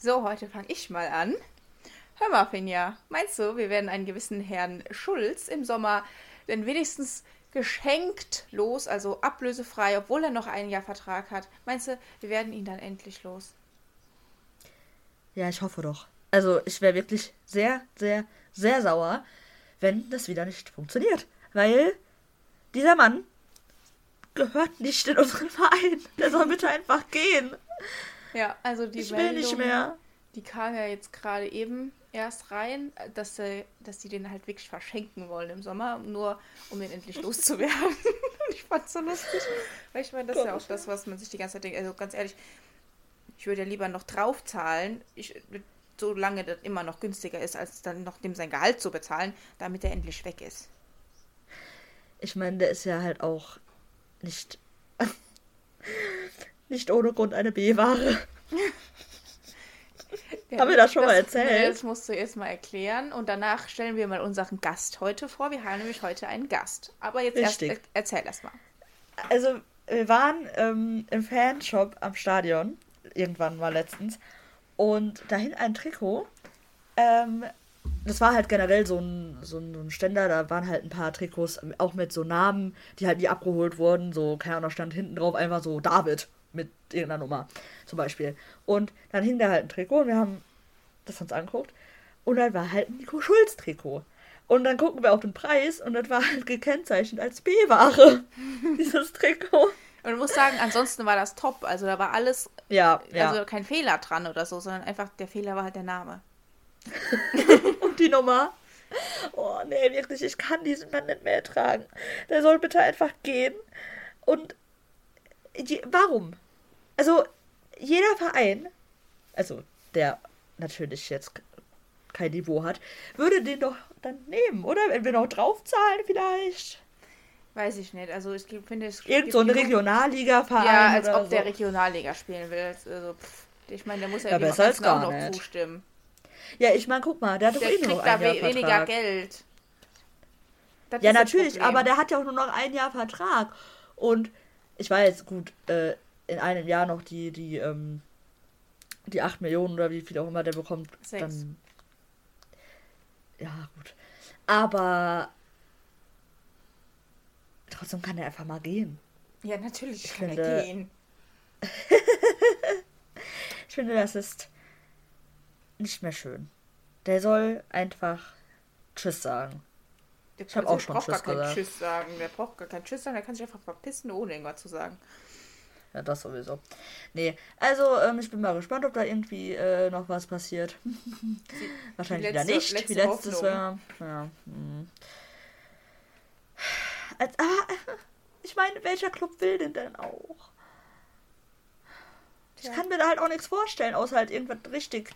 So, heute fange ich mal an. Hör mal, Finja, meinst du, wir werden einen gewissen Herrn Schulz im Sommer denn wenigstens geschenkt los, also ablösefrei, obwohl er noch ein Jahr Vertrag hat? Meinst du, wir werden ihn dann endlich los? Ja, ich hoffe doch. Also, ich wäre wirklich sehr, sehr, sehr sauer, wenn das wieder nicht funktioniert. Weil dieser Mann gehört nicht in unseren Verein. Der soll bitte einfach gehen. Ja, also die ich will nicht mehr. Die kam ja jetzt gerade eben erst rein, dass sie, dass sie den halt wirklich verschenken wollen im Sommer, nur um den endlich loszuwerden. ich fand's so lustig. Weil ich meine, das ist ja auch das, was man sich die ganze Zeit denkt. Also ganz ehrlich, ich würde ja lieber noch draufzahlen, ich, solange das immer noch günstiger ist, als dann noch dem sein Gehalt zu bezahlen, damit er endlich weg ist. Ich meine, der ist ja halt auch nicht, nicht ohne Grund eine B-Ware. Ja, haben wir das schon das, mal erzählt? Das musst du erst mal erklären und danach stellen wir mal unseren Gast heute vor. Wir haben nämlich heute einen Gast. Aber jetzt Richtig. erst erzähl das mal. Also, wir waren ähm, im Fanshop am Stadion, irgendwann mal letztens, und dahin ein Trikot. Ähm, das war halt generell so ein, so ein Ständer, da waren halt ein paar Trikots, auch mit so Namen, die halt nie abgeholt wurden. So, keine Ahnung, stand hinten drauf einfach so David mit irgendeiner Nummer zum Beispiel. Und dann hing da halt ein Trikot und wir haben das uns anguckt. Und dann war halt ein Nico Schulz Trikot. Und dann gucken wir auf den Preis und das war halt gekennzeichnet als B-Ware, dieses Trikot. Und ich muss sagen, ansonsten war das top. Also da war alles, ja, ja. also kein Fehler dran oder so, sondern einfach der Fehler war halt der Name. und die Nummer. Oh nee, wirklich, ich kann diesen Mann nicht mehr ertragen. Der soll bitte einfach gehen. Und die, warum? Also, jeder Verein, also der natürlich jetzt kein Niveau hat, würde den doch dann nehmen, oder? Wenn wir noch draufzahlen vielleicht. Weiß ich nicht. Also ich finde es. Irgend so ein Regionalliga-Verein. Ja, als ob so. der Regionalliga spielen will. Also, pff, ich meine, der muss ja, ja besser als gar auch noch nicht. zustimmen. Ja, ich meine, guck mal, der hat doch eh nur Jahr we weniger Geld. Das ja, natürlich, aber der hat ja auch nur noch ein Jahr Vertrag. Und ich weiß, gut, äh, in einem Jahr noch die, die, ähm, die 8 Millionen oder wie viel auch immer der bekommt, Sechs. dann. Ja, gut. Aber trotzdem kann er einfach mal gehen. Ja, natürlich ich kann finde, er gehen. ich finde, das ist nicht mehr schön. Der soll einfach Tschüss sagen. Der ich habe auch schon Tschüss gar gesagt. Tschüss sagen. Der braucht gar keinen Tschüss sagen. Der kann sich einfach verpissen, ohne irgendwas zu sagen. Ja, das sowieso. Nee, also ähm, ich bin mal gespannt, ob da irgendwie äh, noch was passiert. Wahrscheinlich letzte, wieder nicht, wie letztes. Jahr. Ja. Hm. Als, ah, ich meine, welcher Club will denn denn auch? Ich kann mir da halt auch nichts vorstellen, außer halt irgendwas richtig,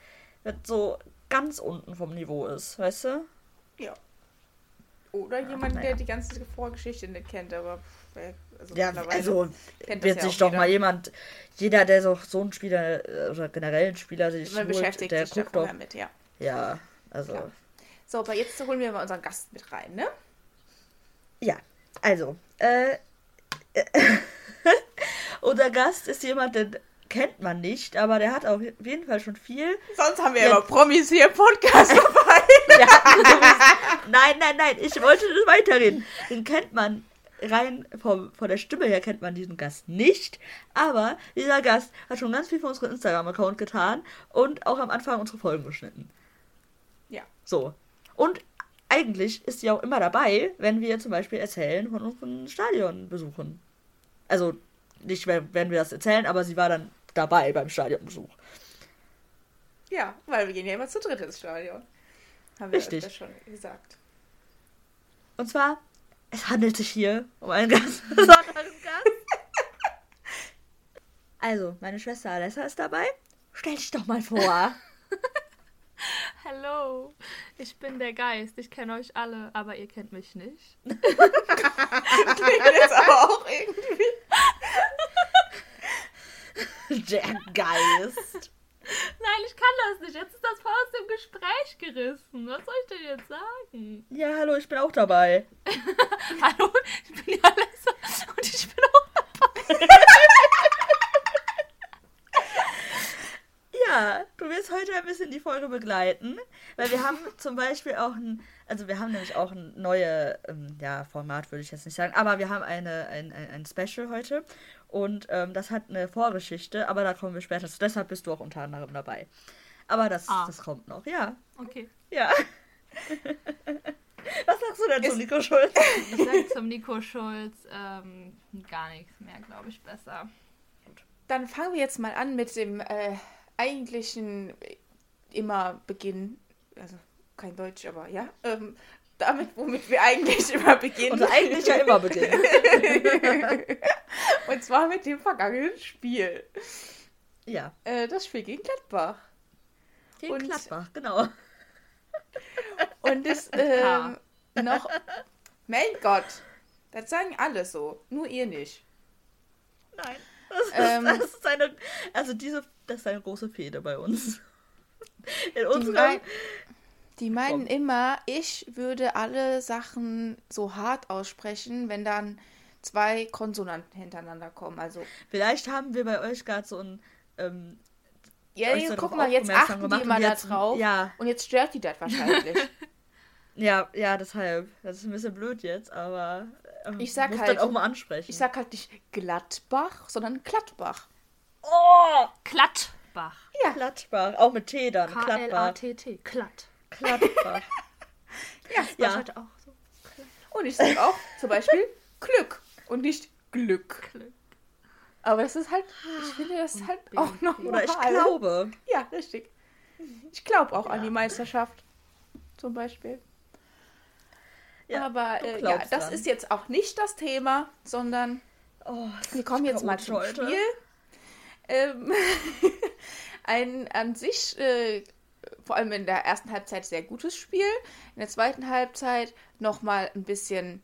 was so ganz unten vom Niveau ist, weißt du? Ja. Oder ja, jemand, naja. der die ganze Vorgeschichte nicht kennt, aber also ja, also wird sich doch jeder. mal jemand, jeder, der so, so ein Spieler äh, oder generell ein Spieler sich holt, beschäftigt der sich guckt doch mit, ja. Ja, also. Ja. So, aber jetzt holen wir mal unseren Gast mit rein, ne? Ja, also, äh, unser Gast ist jemand, den kennt man nicht, aber der hat auf jeden Fall schon viel. Sonst haben wir ja immer Promis hier im Podcast dabei. nein, nein, nein, ich wollte weiterreden. Den kennt man rein von, von der Stimme her kennt man diesen Gast nicht, aber dieser Gast hat schon ganz viel für unseren Instagram-Account getan und auch am Anfang unsere Folgen geschnitten. Ja. So. Und eigentlich ist sie auch immer dabei, wenn wir zum Beispiel erzählen von unseren Stadionbesuchen. Also nicht, wenn wir das erzählen, aber sie war dann dabei beim Stadionbesuch. Ja, weil wir gehen ja immer zu dritt ins Stadion. Haben wir Richtig. das schon gesagt. Und zwar es handelt sich hier um einen Gast. Also, meine Schwester Alessa ist dabei. Stell dich doch mal vor. Hallo, ich bin der Geist. Ich kenne euch alle, aber ihr kennt mich nicht. Klingt jetzt aber auch irgendwie. Der Geist. Nein, ich kann das nicht. Jetzt ist das voll aus dem Gespräch gerissen. Was soll ich denn jetzt sagen? Ja, hallo, ich bin auch dabei. hallo, ich bin Alessa und ich bin auch dabei. ja, du wirst heute ein bisschen die Folge begleiten, weil wir haben zum Beispiel auch ein, also wir haben nämlich auch ein neues, ähm, ja, Format würde ich jetzt nicht sagen, aber wir haben eine, ein, ein, ein Special heute und ähm, das hat eine Vorgeschichte, aber da kommen wir später zu. Deshalb bist du auch unter anderem dabei. Aber das, Ah. das kommt noch, ja. Okay. Ja. Was sagst du denn zu Ist- Nico Schulz? Ich sag zum Nico Schulz ähm, gar nichts mehr, glaube ich, besser. Dann fangen wir jetzt mal an mit dem äh, eigentlichen äh, immer Beginn, also kein Deutsch, aber ja, ähm, damit, womit wir eigentlich immer beginnen. Und eigentlich ja immer beginnen. Und zwar mit dem vergangenen Spiel. Ja. Äh, das Spiel gegen Gladbach. Gegen Und- Gladbach, genau. Und das ähm, noch, mein Gott, das sagen alle so, nur ihr nicht. Nein. Das ist, Ähm. das ist eine, also diese, das ist eine große Fehde bei uns. In mein, die meinen Komm. immer, ich würde alle Sachen so hart aussprechen, wenn dann zwei Konsonanten hintereinander kommen. Also, vielleicht haben wir bei euch gerade so ein, ähm, ja, jetzt, guck mal, jetzt achten gemacht die immer da drauf. Ja, Und jetzt stört die das wahrscheinlich. ja, ja, deshalb. Das ist ein bisschen blöd jetzt, aber ähm, Ich sag muss halt- auch mal ansprechen. Ich sag halt nicht Gladbach, sondern Gladbach. oh, Klattbach. Gladbach, auch mit T dann, Gladbach, K-L-A-T-T. Gladbach. Ja, ja, Heute auch so. Und ich sag auch zum Beispiel Glück und nicht Glück. Glück. Aber das ist halt, ich finde das ist halt auch noch oder ich glaube. Ja, richtig. Ich glaube auch an die Meisterschaft. Zum Beispiel. Ja, Aber äh, ja, das dran. ist jetzt auch nicht das Thema, sondern Oh, wir kommen jetzt mal zum heute. Spiel. Ähm, ein an sich, äh, vor allem in der ersten Halbzeit, sehr gutes Spiel. In der zweiten Halbzeit nochmal ein bisschen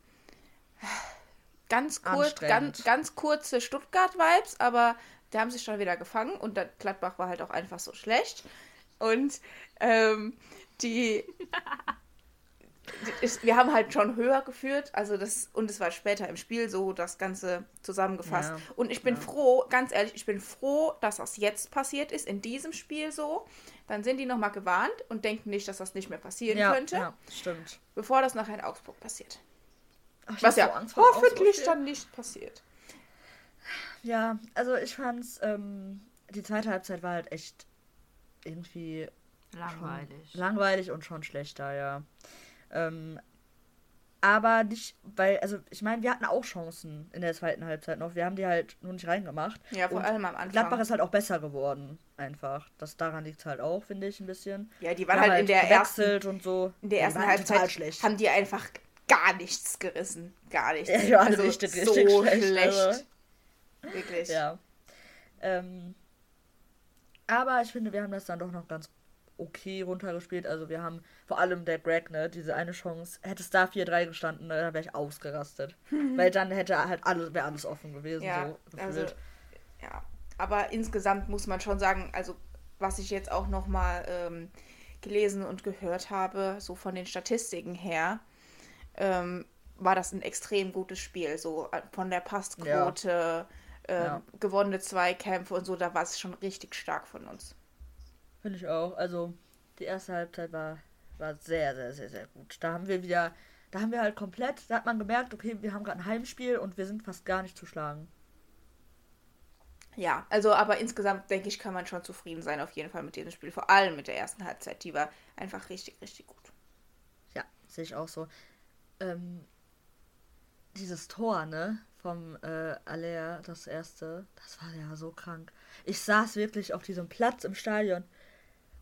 ganz kurz, ganz, ganz kurze Stuttgart-Vibes, aber die haben sich schon wieder gefangen und der Gladbach war halt auch einfach so schlecht. Und ähm, die, ist, wir haben halt schon höher geführt, also das und es war später im Spiel so das Ganze zusammengefasst. Ja. Und ich bin Ja. froh, ganz ehrlich, ich bin froh, dass das jetzt passiert ist, in diesem Spiel so. Dann sind die nochmal gewarnt und denken nicht, dass das nicht mehr passieren Ja, könnte, ja, stimmt. bevor das nachher in Augsburg passiert. Ach, ich Was ja so hoffentlich dann nicht passiert. Ja, also ich fand's, ähm, die zweite Halbzeit war halt echt irgendwie Langweilig. langweilig und schon schlechter, ja. Ähm, aber nicht, weil, also ich meine, wir hatten auch Chancen in der zweiten Halbzeit noch. Wir haben die halt nur nicht reingemacht. Ja, vor Und allem am Anfang. Gladbach ist halt auch besser geworden, einfach. Das daran liegt halt auch, finde ich, ein bisschen. ja, die waren haben halt in der ersten, und so. in der ersten total Halbzeit schlecht. haben die einfach gar nichts gerissen. Gar nichts. Ja, die waren also richtig, so richtig schlecht, schlecht. also. Wirklich. Ja. Ähm, aber ich finde, wir haben das dann doch noch ganz okay runtergespielt. Also wir haben vor allem der Greg, ne, diese eine Chance, hätte es da 4-3 gestanden, ne, dann wäre ich ausgerastet. Weil dann hätte halt alles, wäre alles offen gewesen, Ja, so also, ja. Aber insgesamt muss man schon sagen, also was ich jetzt auch nochmal ähm, gelesen und gehört habe, so von den Statistiken her, ähm, war das ein extrem gutes Spiel. So äh, von der Passquote, ähm, Ja. gewonnene Zweikämpfe und so, da war es schon richtig stark von uns. Finde ich auch. Also die erste Halbzeit war, war sehr, sehr, sehr, sehr gut. Da haben wir wieder, da haben wir halt komplett, da hat man gemerkt, okay, wir haben gerade ein Heimspiel und wir sind fast gar nicht zu schlagen. Ja, also aber insgesamt denke ich, kann man schon zufrieden sein auf jeden Fall mit diesem Spiel. Vor allem mit der ersten Halbzeit. Die war einfach richtig, richtig gut. Ja, sehe ich auch so. Ähm, dieses Tor, ne? Vom äh, Alea, das erste, das war ja so krank. Ich saß wirklich auf diesem Platz im Stadion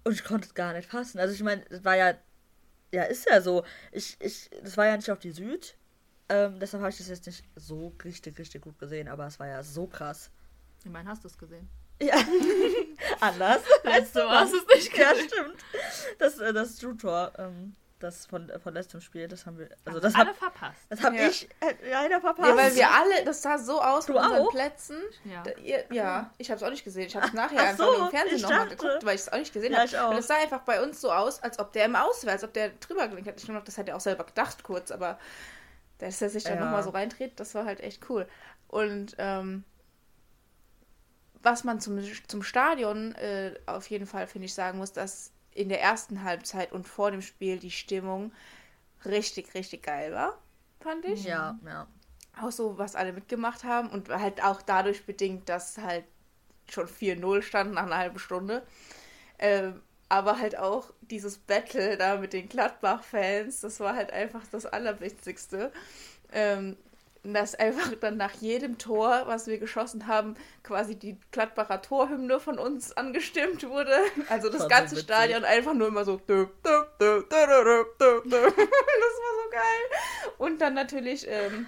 und ich konnte es gar nicht fassen. Also ich meine, es war ja, ja, ist ja so. Ich, ich, das war ja nicht auf die Süd. Ähm, deshalb habe ich das jetzt nicht so richtig, richtig gut gesehen, aber es war ja so krass. Ich meine, hast du es gesehen? Ja, anders. Letzte Mal hast du es nicht Ja, gesehen. stimmt. Das, äh, das Drew-Tor, ähm, das von, von letztem Spiel, das haben wir, also das Alle hab, verpasst. das hab Ja. ich äh, leider verpasst. Ja, weil wir alle, das sah so aus Du mit unseren auch? Plätzen. Ja. Da, ihr, ja, ich habe es auch nicht gesehen. Ich habe es nachher Ach einfach so, im Fernsehen nochmal geguckt, weil ich es auch nicht gesehen Ja, habe. ich auch. Und es sah einfach bei uns so aus, als ob der im Aus wäre, als ob der drüber gelinkt hat. Ich noch, das hat er auch selber gedacht kurz, aber dass er sich dann Ja. nochmal so reindreht, das war halt echt cool. Und ähm, was man zum, zum Stadion äh, auf jeden Fall, finde ich, sagen muss, dass in der ersten Halbzeit und vor dem Spiel die Stimmung richtig, richtig geil war, fand ich. Ja, ja. Auch so, was alle mitgemacht haben und halt auch dadurch bedingt, dass halt schon 4-0 stand nach einer halben Stunde. Ähm, aber halt auch dieses Battle da mit den Gladbach-Fans, das war halt einfach das Allerwichtigste. Ähm, dass einfach dann nach jedem Tor, was wir geschossen haben, quasi die Gladbacher Torhymne von uns angestimmt wurde. Also das so ganze witzig. Stadion einfach nur immer so. Das war so geil. Und dann natürlich, ähm,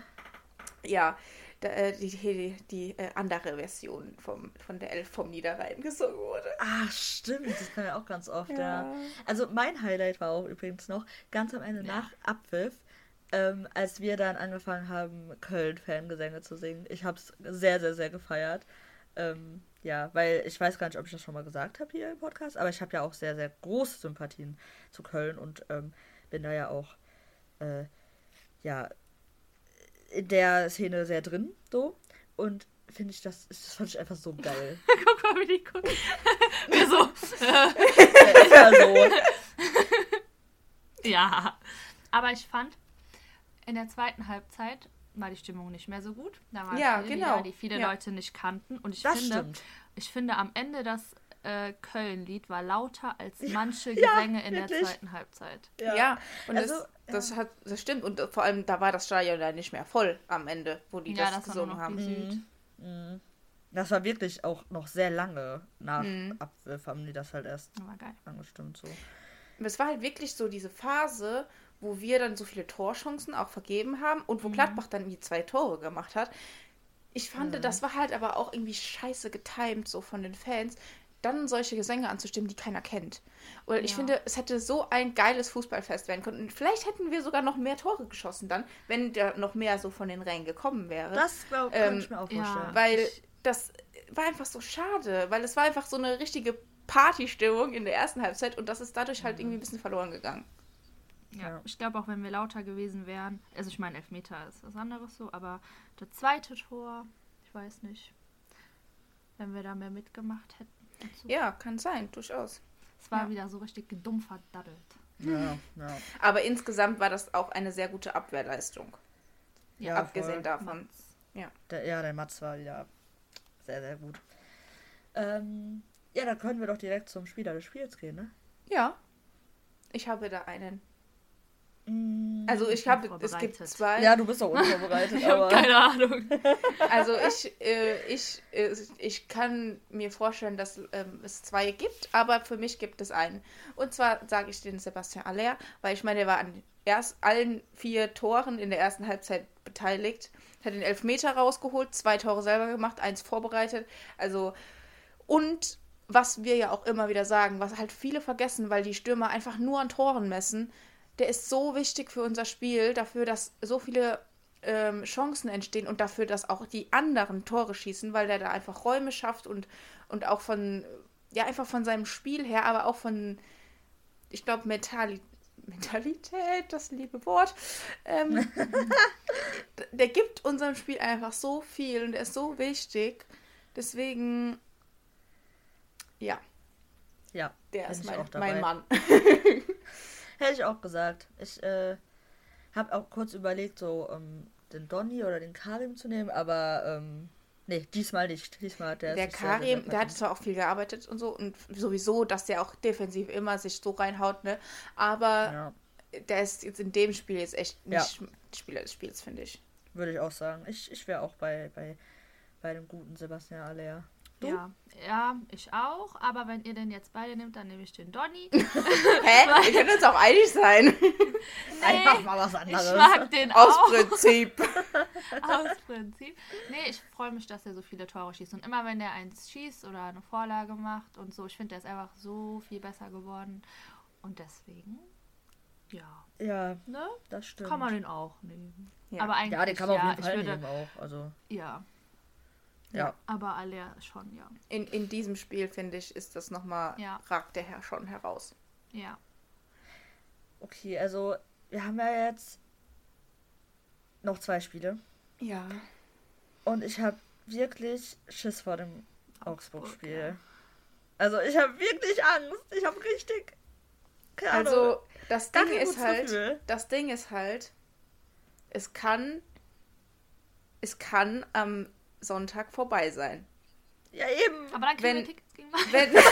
ja, äh, die, die, die äh, andere Version vom, von der Elf vom Niederrhein gesungen wurde. Ah, stimmt, das kann ja auch ganz oft, ja. Ja. Also mein Highlight war auch übrigens noch ganz am Ende nach Abpfiff, ähm, als wir dann angefangen haben, Köln-Fangesänge zu singen. Ich habe es sehr, sehr, sehr gefeiert. Ähm, ja, weil ich weiß gar nicht, ob ich das schon mal gesagt habe hier im Podcast, aber ich habe ja auch sehr, sehr große Sympathien zu Köln und ähm, bin da ja auch, äh, ja, in der Szene sehr drin, so. Und finde ich, das, das fand ich einfach so geil. Guck mal, wie die gucken. Wir so. ist ja so. Ja. Aber ich fand, in der zweiten Halbzeit war die Stimmung nicht mehr so gut. Da waren Ja, viele genau. Die viele Ja. Leute nicht kannten. Und ich Das finde, stimmt. ich finde am Ende das äh, Köln-Lied war lauter als manche Gesänge in der wirklich. zweiten Halbzeit. Ja, und Also, das, das, hat, das stimmt. Und vor allem, da war das Stadion dann nicht mehr voll am Ende, wo die Ja, das, das gesungen noch haben. Süd. Mhm. Das war wirklich auch noch sehr lange nach Mhm. Abpfiff haben die das halt erst Das war geil. angestimmt so. Es war halt wirklich so diese Phase, wo wir dann so viele Torchancen auch vergeben haben und Mhm. wo Gladbach dann die zwei Tore gemacht hat. Ich fand, Mhm. das war halt aber auch irgendwie scheiße getimt, so von den Fans, dann solche Gesänge anzustimmen, die keiner kennt. Und ich Ja. finde, es hätte so ein geiles Fußballfest werden können. Und vielleicht hätten wir sogar noch mehr Tore geschossen dann, wenn da noch mehr so von den Rängen gekommen wäre. Das glaub, Ähm, kann ich mir auch ja. vorstellen. Weil Ich- das war einfach so schade, weil es war einfach so eine richtige Partystimmung in der ersten Halbzeit und das ist dadurch halt irgendwie ein bisschen verloren gegangen. Ja, Ja. ich glaube auch, wenn wir lauter gewesen wären, also ich meine, Elfmeter ist was anderes so, aber das zweite Tor, ich weiß nicht, wenn wir da mehr mitgemacht hätten. so. Ja, kann sein, durchaus. Es war ja. wieder so richtig dumm verdaddelt. ja, ja. Aber insgesamt war das auch eine sehr gute Abwehrleistung. Ja, abgesehen voll. davon. Der, ja, der Mats war wieder sehr, sehr gut. Ähm, ja, dann können wir doch direkt zum Spieler des Spiels gehen, ne? Ja. Ich habe da einen. Mm, Also ich habe, es gibt zwei. ja, du bist doch unvorbereitet, Ich aber. keine Ahnung. Also ich, äh, ich, äh, ich kann mir vorstellen, dass ähm, es zwei gibt, aber für mich gibt es einen. Und zwar sage ich den Sebastian Aller, weil ich meine, er war an erst allen vier Toren in der ersten Halbzeit beteiligt, hat den Elfmeter rausgeholt, zwei Tore selber gemacht, eins vorbereitet. Also und was wir ja auch immer wieder sagen, was halt viele vergessen, weil die Stürmer einfach nur an Toren messen, der ist so wichtig für unser Spiel, dafür, dass so viele ähm, Chancen entstehen und dafür, dass auch die anderen Tore schießen, weil der da einfach Räume schafft und, und auch von, ja, einfach von seinem Spiel her, aber auch von, ich glaube, Mentali Mentalität, das liebe Wort. Ähm, der gibt unserem Spiel einfach so viel und er ist so wichtig. Deswegen, ja, Ja, der ist mein, mein Mann. hätte ich auch gesagt. Ich äh, habe auch kurz überlegt, so ähm, den Donny oder den Karim zu nehmen, aber ähm, nee, diesmal nicht. Diesmal hat der Der Karim, der hat zwar auch viel gearbeitet und so und sowieso, dass der auch defensiv immer sich so reinhaut, ne? Aber Ja, der ist jetzt in dem Spiel jetzt echt Ja. nicht Spieler des Spiels, finde ich. würde ich auch sagen. Ich, ich wäre auch bei, bei, bei dem guten Sebastian Aller. Du? Ja, ja, ich auch. Aber wenn ihr den jetzt beide nehmt, dann nehme ich den Donny. Hä? Wir können uns auch einig sein. Einfach mal was Ich anderes. mag den Aus auch. Prinzip. Aus Prinzip. Nee, ich freue mich, dass er so viele Tore schießt. Und immer wenn er eins schießt oder eine Vorlage macht und so, ich finde, der ist einfach so viel besser geworden. Und deswegen, ja, Ja, ne? das stimmt. Kann man den auch nehmen. Ja. Aber eigentlich, ja, den kann man ja, auf jeden Fall ich würde, nehmen auch. Also, Ja, ja. aber alle schon, ja. In, in diesem Spiel, finde ich, ist das nochmal, Ja. ragt der Herr schon heraus. Ja. Okay, also wir haben ja jetzt noch zwei Spiele. Ja. Und ich habe wirklich Schiss vor dem Augsburg-Spiel. Also ich habe wirklich Angst. Ich habe richtig. Keine Ahnung. Also, das Ding ist halt, Gefühl. das Ding ist halt, es kann, es kann am Sonntag vorbei sein. ja, eben. Aber dann kriegen Wenn- wir Tickets gegen Bayern. Wenn,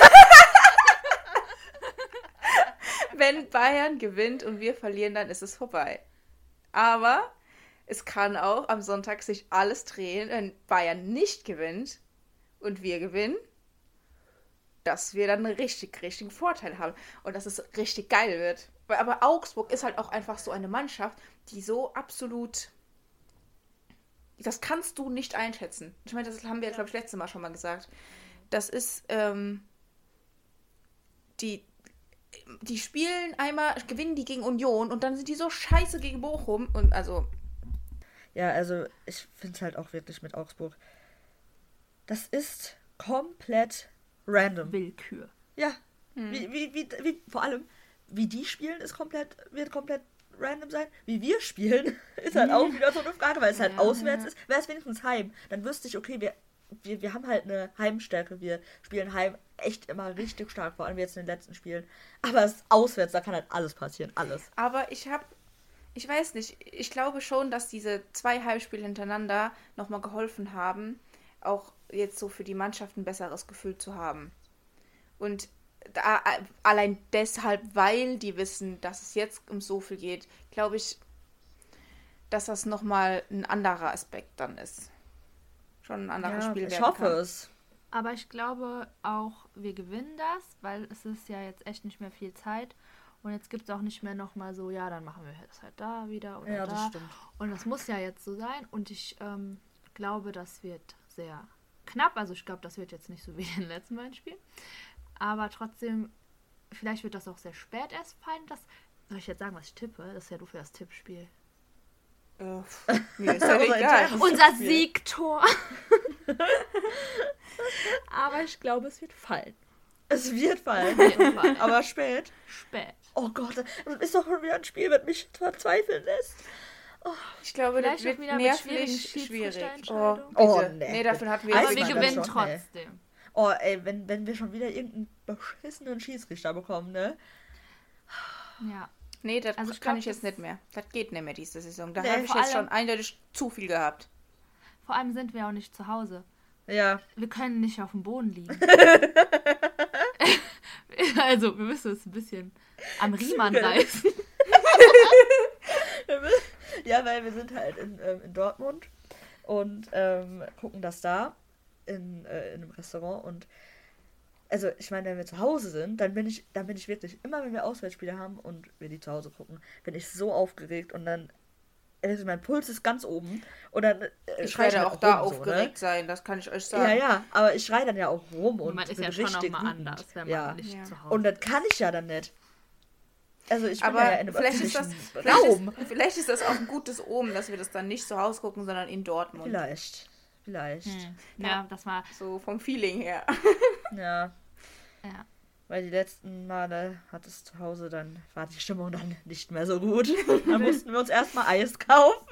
wenn Bayern gewinnt und wir verlieren, dann ist es vorbei. Aber es kann auch am Sonntag sich alles drehen, wenn Bayern nicht gewinnt und wir gewinnen, dass wir dann einen richtig, richtigen Vorteil haben und dass es richtig geil wird. Weil- Aber Augsburg ist halt auch einfach so eine Mannschaft, die so absolut. Das kannst du nicht einschätzen. Ich meine, das haben wir, glaube ich, letztes Mal schon mal gesagt. Das ist, ähm, die, die spielen einmal, gewinnen die gegen Union und dann sind die so scheiße gegen Bochum. Und also, Ja, also ich finde es halt auch wirklich mit Augsburg. Das ist komplett random. Willkür. Ja. Wie, wie, wie, wie, vor allem, wie die spielen, ist komplett, wird komplett random sein. Wie wir spielen, ist halt auch wieder so eine Frage, weil es halt Ja. auswärts ist. Wäre es wenigstens heim, dann wüsste ich, okay, wir, wir, wir haben halt eine Heimstärke. Wir spielen heim echt immer richtig stark, vor allem jetzt in den letzten Spielen. Aber es ist auswärts, da kann halt alles passieren. Alles. aber ich habe, ich weiß nicht, ich glaube schon, dass diese zwei Heimspiele hintereinander nochmal geholfen haben, auch jetzt so für die Mannschaft ein besseres Gefühl zu haben. Und da, allein deshalb, weil die wissen, dass es jetzt um so viel geht, glaube ich, dass das nochmal ein anderer Aspekt dann ist. Schon ein anderes Ja, Spiel ich hoffe kann. es. Aber ich glaube auch, wir gewinnen das, weil es ist ja jetzt echt nicht mehr viel Zeit. Und jetzt gibt es auch nicht mehr nochmal so, ja, dann machen wir das halt da wieder oder Ja, da. das stimmt. Und das muss ja jetzt so sein. Und ich ähm, glaube, das wird sehr knapp. Also ich glaube, das wird jetzt nicht so wie in den letzten beiden Spielen. Aber trotzdem, vielleicht wird das auch sehr spät erst fallen. Das, soll ich jetzt sagen, was ich tippe? Das ist ja du für das Tippspiel. Äh, mir ist Unser egal. Unser. Siegtor. Aber ich glaube, es wird fallen. Es wird fallen. jeden Fall. Aber spät. Spät. Oh Gott, das ist doch schon wieder ein Spiel, das mich verzweifeln lässt. Ich glaube, das Vielleicht wird mit schwierigen nervlich schwierig. Oh, Schiedsrichterentscheidungen. bitte. Oh, nee. nee. dafür hatten wir Aber wir gewinnen trotzdem. Oh, ey, wenn, wenn wir schon wieder irgendeinen beschissenen Schiedsrichter bekommen, ne? Ja. Nee, das Also ich kann glaub, ich jetzt nicht mehr. Das geht nicht mehr diese Saison. Da Nee, habe ich jetzt schon eindeutig zu viel gehabt. Vor allem sind wir auch nicht zu Hause. Ja. Wir können nicht auf dem Boden liegen. also, wir müssen es ein bisschen am Riemann reißen. Ja, weil wir sind halt in, ähm, in Dortmund und ähm, gucken das da in, äh, in einem Restaurant und also ich meine, wenn wir zu Hause sind, dann bin ich, dann bin ich wirklich, immer wenn wir Auswärtsspiele haben und wir die zu Hause gucken, bin ich so aufgeregt und dann, also mein Puls ist ganz oben und dann äh, Ich schrei werde halt auch da rum, so, aufgeregt sein, das kann ich euch Ne? sagen. Ja, ja, aber ich schreie dann ja auch rum und man ist bin ja schon richtig nochmal wütend. anders, wenn man ja. nicht Ja. zu Hause Und das kann ich ja dann nicht. Also ich bin Aber ja in einem vielleicht ist, das, vielleicht, Raum. ist, vielleicht ist das auch ein gutes Omen, dass wir das dann nicht zu Hause gucken, sondern in Dortmund. Vielleicht. Vielleicht. Hm. Ja, das war. So vom Feeling her. Ja. Ja. Weil die letzten Male hat es zu Hause, dann war die Stimmung dann nicht mehr so gut. Dann mussten wir uns erstmal Eis kaufen.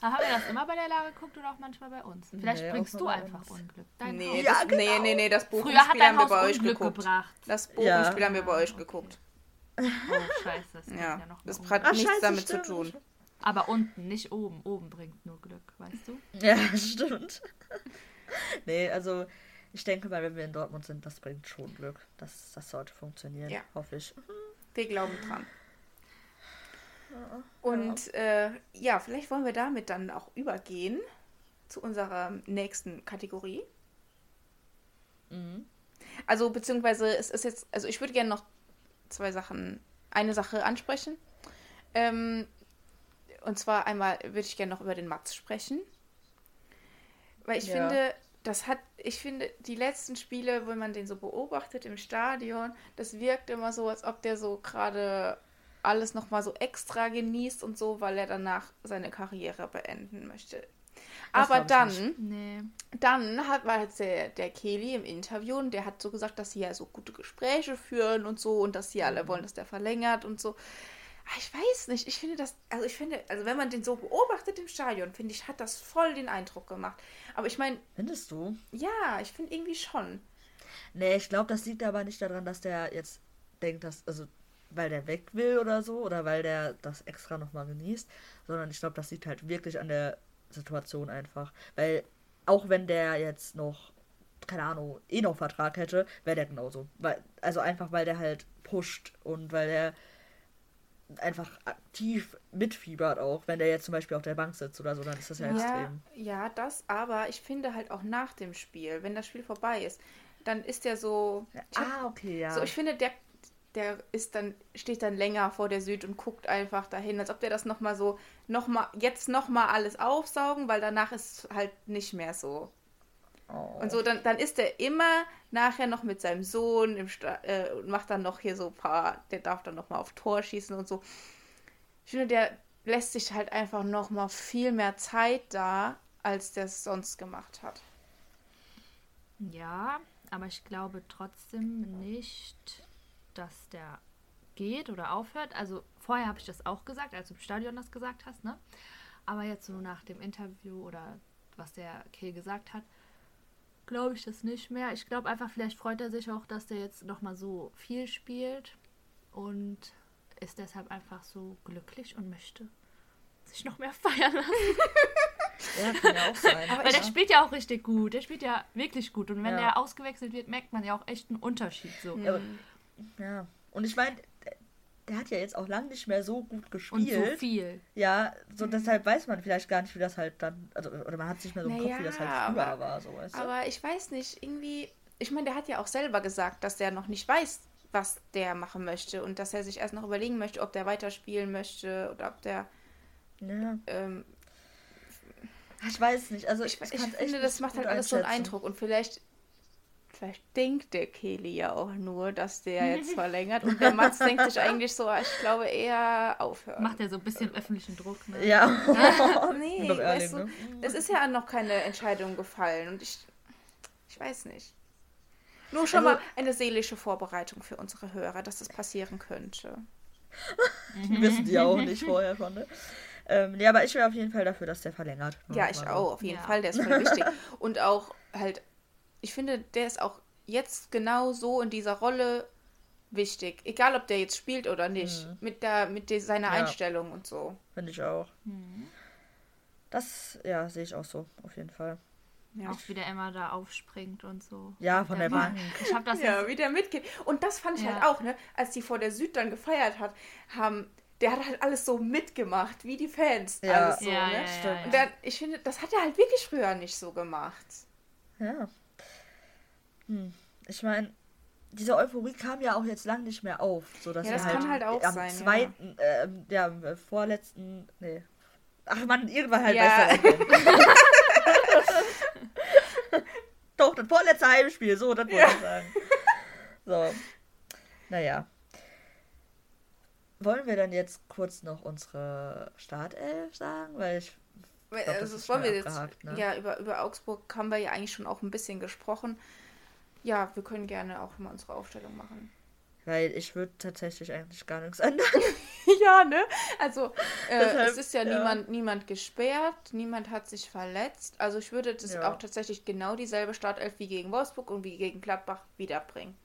Aber haben wir das immer bei der Lage geguckt oder auch manchmal bei uns? Vielleicht Nee, bringst du einfach uns. Unglück. Dein Nee, Haus. Ja, das, nee, genau. nee, nee, das dein haben wir Haus bei euch Unglück geguckt. gebracht. Das Bochum-Spiel Ja. haben wir bei euch geguckt. Oh, scheiße. Das Ja, ja noch das hat. Ach, nichts scheiße, damit stimmt. zu tun. Aber unten, nicht oben. Oben bringt nur Glück, weißt du? Ja, stimmt. Nee, also ich denke mal, wenn wir in Dortmund sind, das bringt schon Glück. Das, das sollte funktionieren, Ja. hoffe ich. Wir glauben dran. Und äh, ja, vielleicht wollen wir damit dann auch übergehen zu unserer nächsten Kategorie. Mhm. Also, beziehungsweise es ist jetzt, also ich würde gerne noch zwei Sachen, eine Sache ansprechen. Ähm, und zwar einmal würde ich gerne noch über den Mats sprechen. Weil ich Ja. finde, das hat, ich finde, die letzten Spiele, wenn man den so beobachtet im Stadion, das wirkt immer so, als ob der so gerade alles nochmal so extra genießt und so, weil er danach seine Karriere beenden möchte. Das Aber dann, Nee. dann hat, war jetzt der, der Kelly im Interview und der hat so gesagt, dass sie ja so gute Gespräche führen und so und dass sie alle wollen, dass der verlängert und so. Ah, Ich weiß nicht, ich finde das, also ich finde, also wenn man den so beobachtet im Stadion, finde ich, hat das voll den Eindruck gemacht. Aber ich meine, Findest du? ja, ich finde irgendwie schon. Nee, ich glaube, das liegt aber nicht daran, dass der jetzt denkt, dass, also, weil der weg will oder so, oder weil der das extra nochmal genießt, sondern ich glaube, das liegt halt wirklich an der Situation einfach. Weil, auch wenn der jetzt noch, keine Ahnung, eh noch Vertrag hätte, wäre der genauso. Weil, also einfach, weil der halt pusht und weil der einfach aktiv mitfiebert auch. Wenn der jetzt zum Beispiel auf der Bank sitzt oder so, dann ist das ja, Ja, extrem. ja, das, aber ich finde halt auch nach dem Spiel, wenn das Spiel vorbei ist, dann ist der so. ich hab- Ah, okay, ja. So, ich finde, der, der ist dann, steht dann länger vor der Süd und guckt einfach dahin, als ob der das nochmal so, noch mal, jetzt nochmal alles aufsaugen, weil danach ist halt nicht mehr so. Und so, dann, dann ist er immer nachher noch mit seinem Sohn im Sta äh, und macht dann noch hier so ein paar, der darf dann nochmal auf Tor schießen und so. Ich finde, der lässt sich halt einfach nochmal viel mehr Zeit da, als der es sonst gemacht hat. Ja, aber ich glaube trotzdem nicht, dass der geht oder aufhört. Also vorher habe ich das auch gesagt, als du im Stadion das gesagt hast, ne? Aber jetzt so nach dem Interview oder was der Kill gesagt hat, glaube ich das nicht mehr. Ich glaube einfach, vielleicht freut er sich auch, dass der jetzt nochmal so viel spielt und ist deshalb einfach so glücklich und möchte sich noch mehr feiern lassen. ja, kann ja auch sein. Aber Weil der Ja. spielt ja auch richtig gut. Der spielt ja wirklich gut. Und wenn Ja. der ausgewechselt wird, merkt man ja auch echt einen Unterschied. So. Ja, aber- Ja, und ich meine, der, hat ja jetzt auch lang nicht mehr so gut Und gespielt. so viel. Ja, so deshalb weiß man vielleicht gar nicht, wie das halt dann, also oder man hat sich nicht mehr so im Kopf, wie Naja, das halt früher aber- war, so weißt du. Aber ich weiß nicht, irgendwie, ich meine, der hat ja auch selber gesagt, dass der noch nicht weiß, was der machen möchte und dass er sich erst noch überlegen möchte, ob der weiterspielen möchte oder ob der, ja, ähm, ich weiß nicht, also ich, ich, ich finde, das macht halt alles so einen. Eindruck und vielleicht, vielleicht denkt der Kelly ja auch nur, dass der jetzt verlängert und der Mats denkt sich eigentlich so, ich glaube eher aufhören. Macht er so ein bisschen öffentlichen Druck. Ne? Ja. nee, beim weißt du, ne? es ist ja noch keine Entscheidung gefallen und ich, ich weiß nicht. Nur schon Also- mal eine seelische Vorbereitung für unsere Hörer, dass das passieren könnte. Wissen die auch nicht vorher schon, ne? Ähm, nee, aber ich wäre auf jeden Fall dafür, dass der verlängert. Ja, ich auch, auf jeden Ja. Fall, der ist voll wichtig. Und auch halt, ich finde, der ist auch jetzt genau so in dieser Rolle wichtig. Egal, ob der jetzt spielt oder nicht. Mit, der, mit der, seiner Mhm. Ja. Einstellung und so. Finde ich auch. Mhm. Das, ja, sehe ich auch so, auf jeden Fall. Ja. Auch wie der immer da aufspringt und so. Ja, von der Bank. Ich habe das Ja, wie der mitgeht. Und das fand ich Ja. halt auch, ne? Als die vor der Süd dann gefeiert hat, haben, der hat halt alles so mitgemacht, wie die Fans. Ja. Alles so, Ja, ne? ja, ja, Stimmt. Und dann, ich finde, das hat er halt wirklich früher nicht so gemacht. Ja. Hm. Ich meine, diese Euphorie kam ja auch jetzt lang nicht mehr auf. So dass Ja, das halt auch am sein, ja. zweiten, ja, am äh, vorletzten, nee. Ach man, irgendwann halt Ja. Doch, das vorletzte Heimspiel, so, das wollte ich sagen. So. Naja. Wollen wir dann jetzt kurz noch unsere Startelf sagen? Weil ich. Glaub, das also das wollen wir jetzt. ne? Ja, über, über Augsburg haben wir ja eigentlich schon auch ein bisschen gesprochen. Ja, wir können gerne auch mal unsere Aufstellung machen. Weil ich würde tatsächlich eigentlich gar nichts ändern. ja, ne? Also, äh, Deshalb, es ist ja, ja. Niemand, niemand gesperrt, niemand hat sich verletzt. Also, ich würde das Ja. auch tatsächlich genau dieselbe Startelf wie gegen Wolfsburg und wie gegen Gladbach wiederbringen.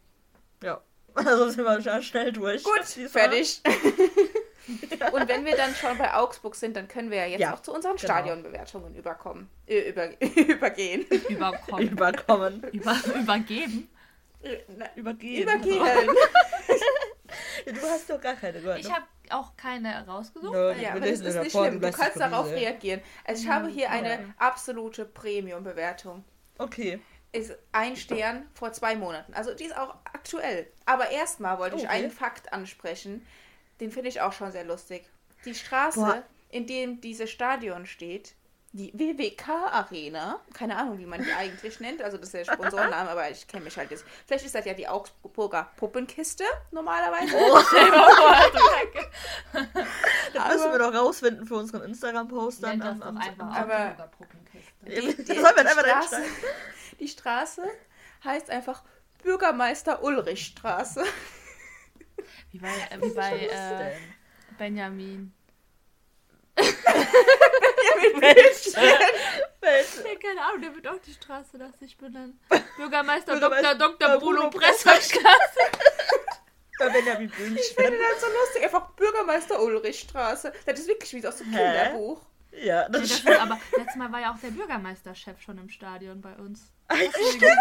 Ja. Also sind wir schon schnell durch. Gut, fertig. und wenn wir dann schon bei Augsburg sind, dann können wir ja jetzt Ja, auch zu unseren genau. Stadionbewertungen überkommen. Äh, über, übergehen. überkommen. Überkommen. Über, übergeben. Äh, na, Übergehen. Übergehen. Du hast doch gar keine gehört. Ich habe auch keine rausgesucht. Wir Ja, aber das ist nicht schlimm. du kannst darauf reagieren. Also ich habe hier eine absolute Premium-Bewertung. Okay. Ist ein Stern vor zwei Monaten. Also die ist auch aktuell. Aber erstmal wollte ich Okay. einen Fakt ansprechen. Den finde ich auch schon sehr lustig. Die Straße, Boah. in dem dieses Stadion steht, die WWK Arena, keine Ahnung, wie man die eigentlich nennt, also das ist der Sponsorenname, aber ich kenne mich halt jetzt. Vielleicht ist das ja die Augsburger Puppenkiste normalerweise. Oh. Das müssen wir doch rausfinden für unseren Instagram-Post dann. Am- am- einfach aber-. Die, die, die, Straße, die Straße heißt einfach Bürgermeister Ulrich Straße. Wie bei, äh, wie bei äh, denn? Benjamin. Welche? Ja, keine Ahnung, der wird auch die Straße nach sich benennen. Bürgermeister, Bürgermeister Dr. Dr. Bruno Bruno Presserstraße. Bei Benjamin Ich finde das so lustig. Einfach Bürgermeister Ulrichstraße. Das ist wirklich wie aus dem Hä? Kinderbuch. Ja, Ja, das das stimmt. ist, aber letztes Mal war ja auch der Bürgermeisterchef schon im Stadion bei uns. Ach, Hast stimmt, gesehen?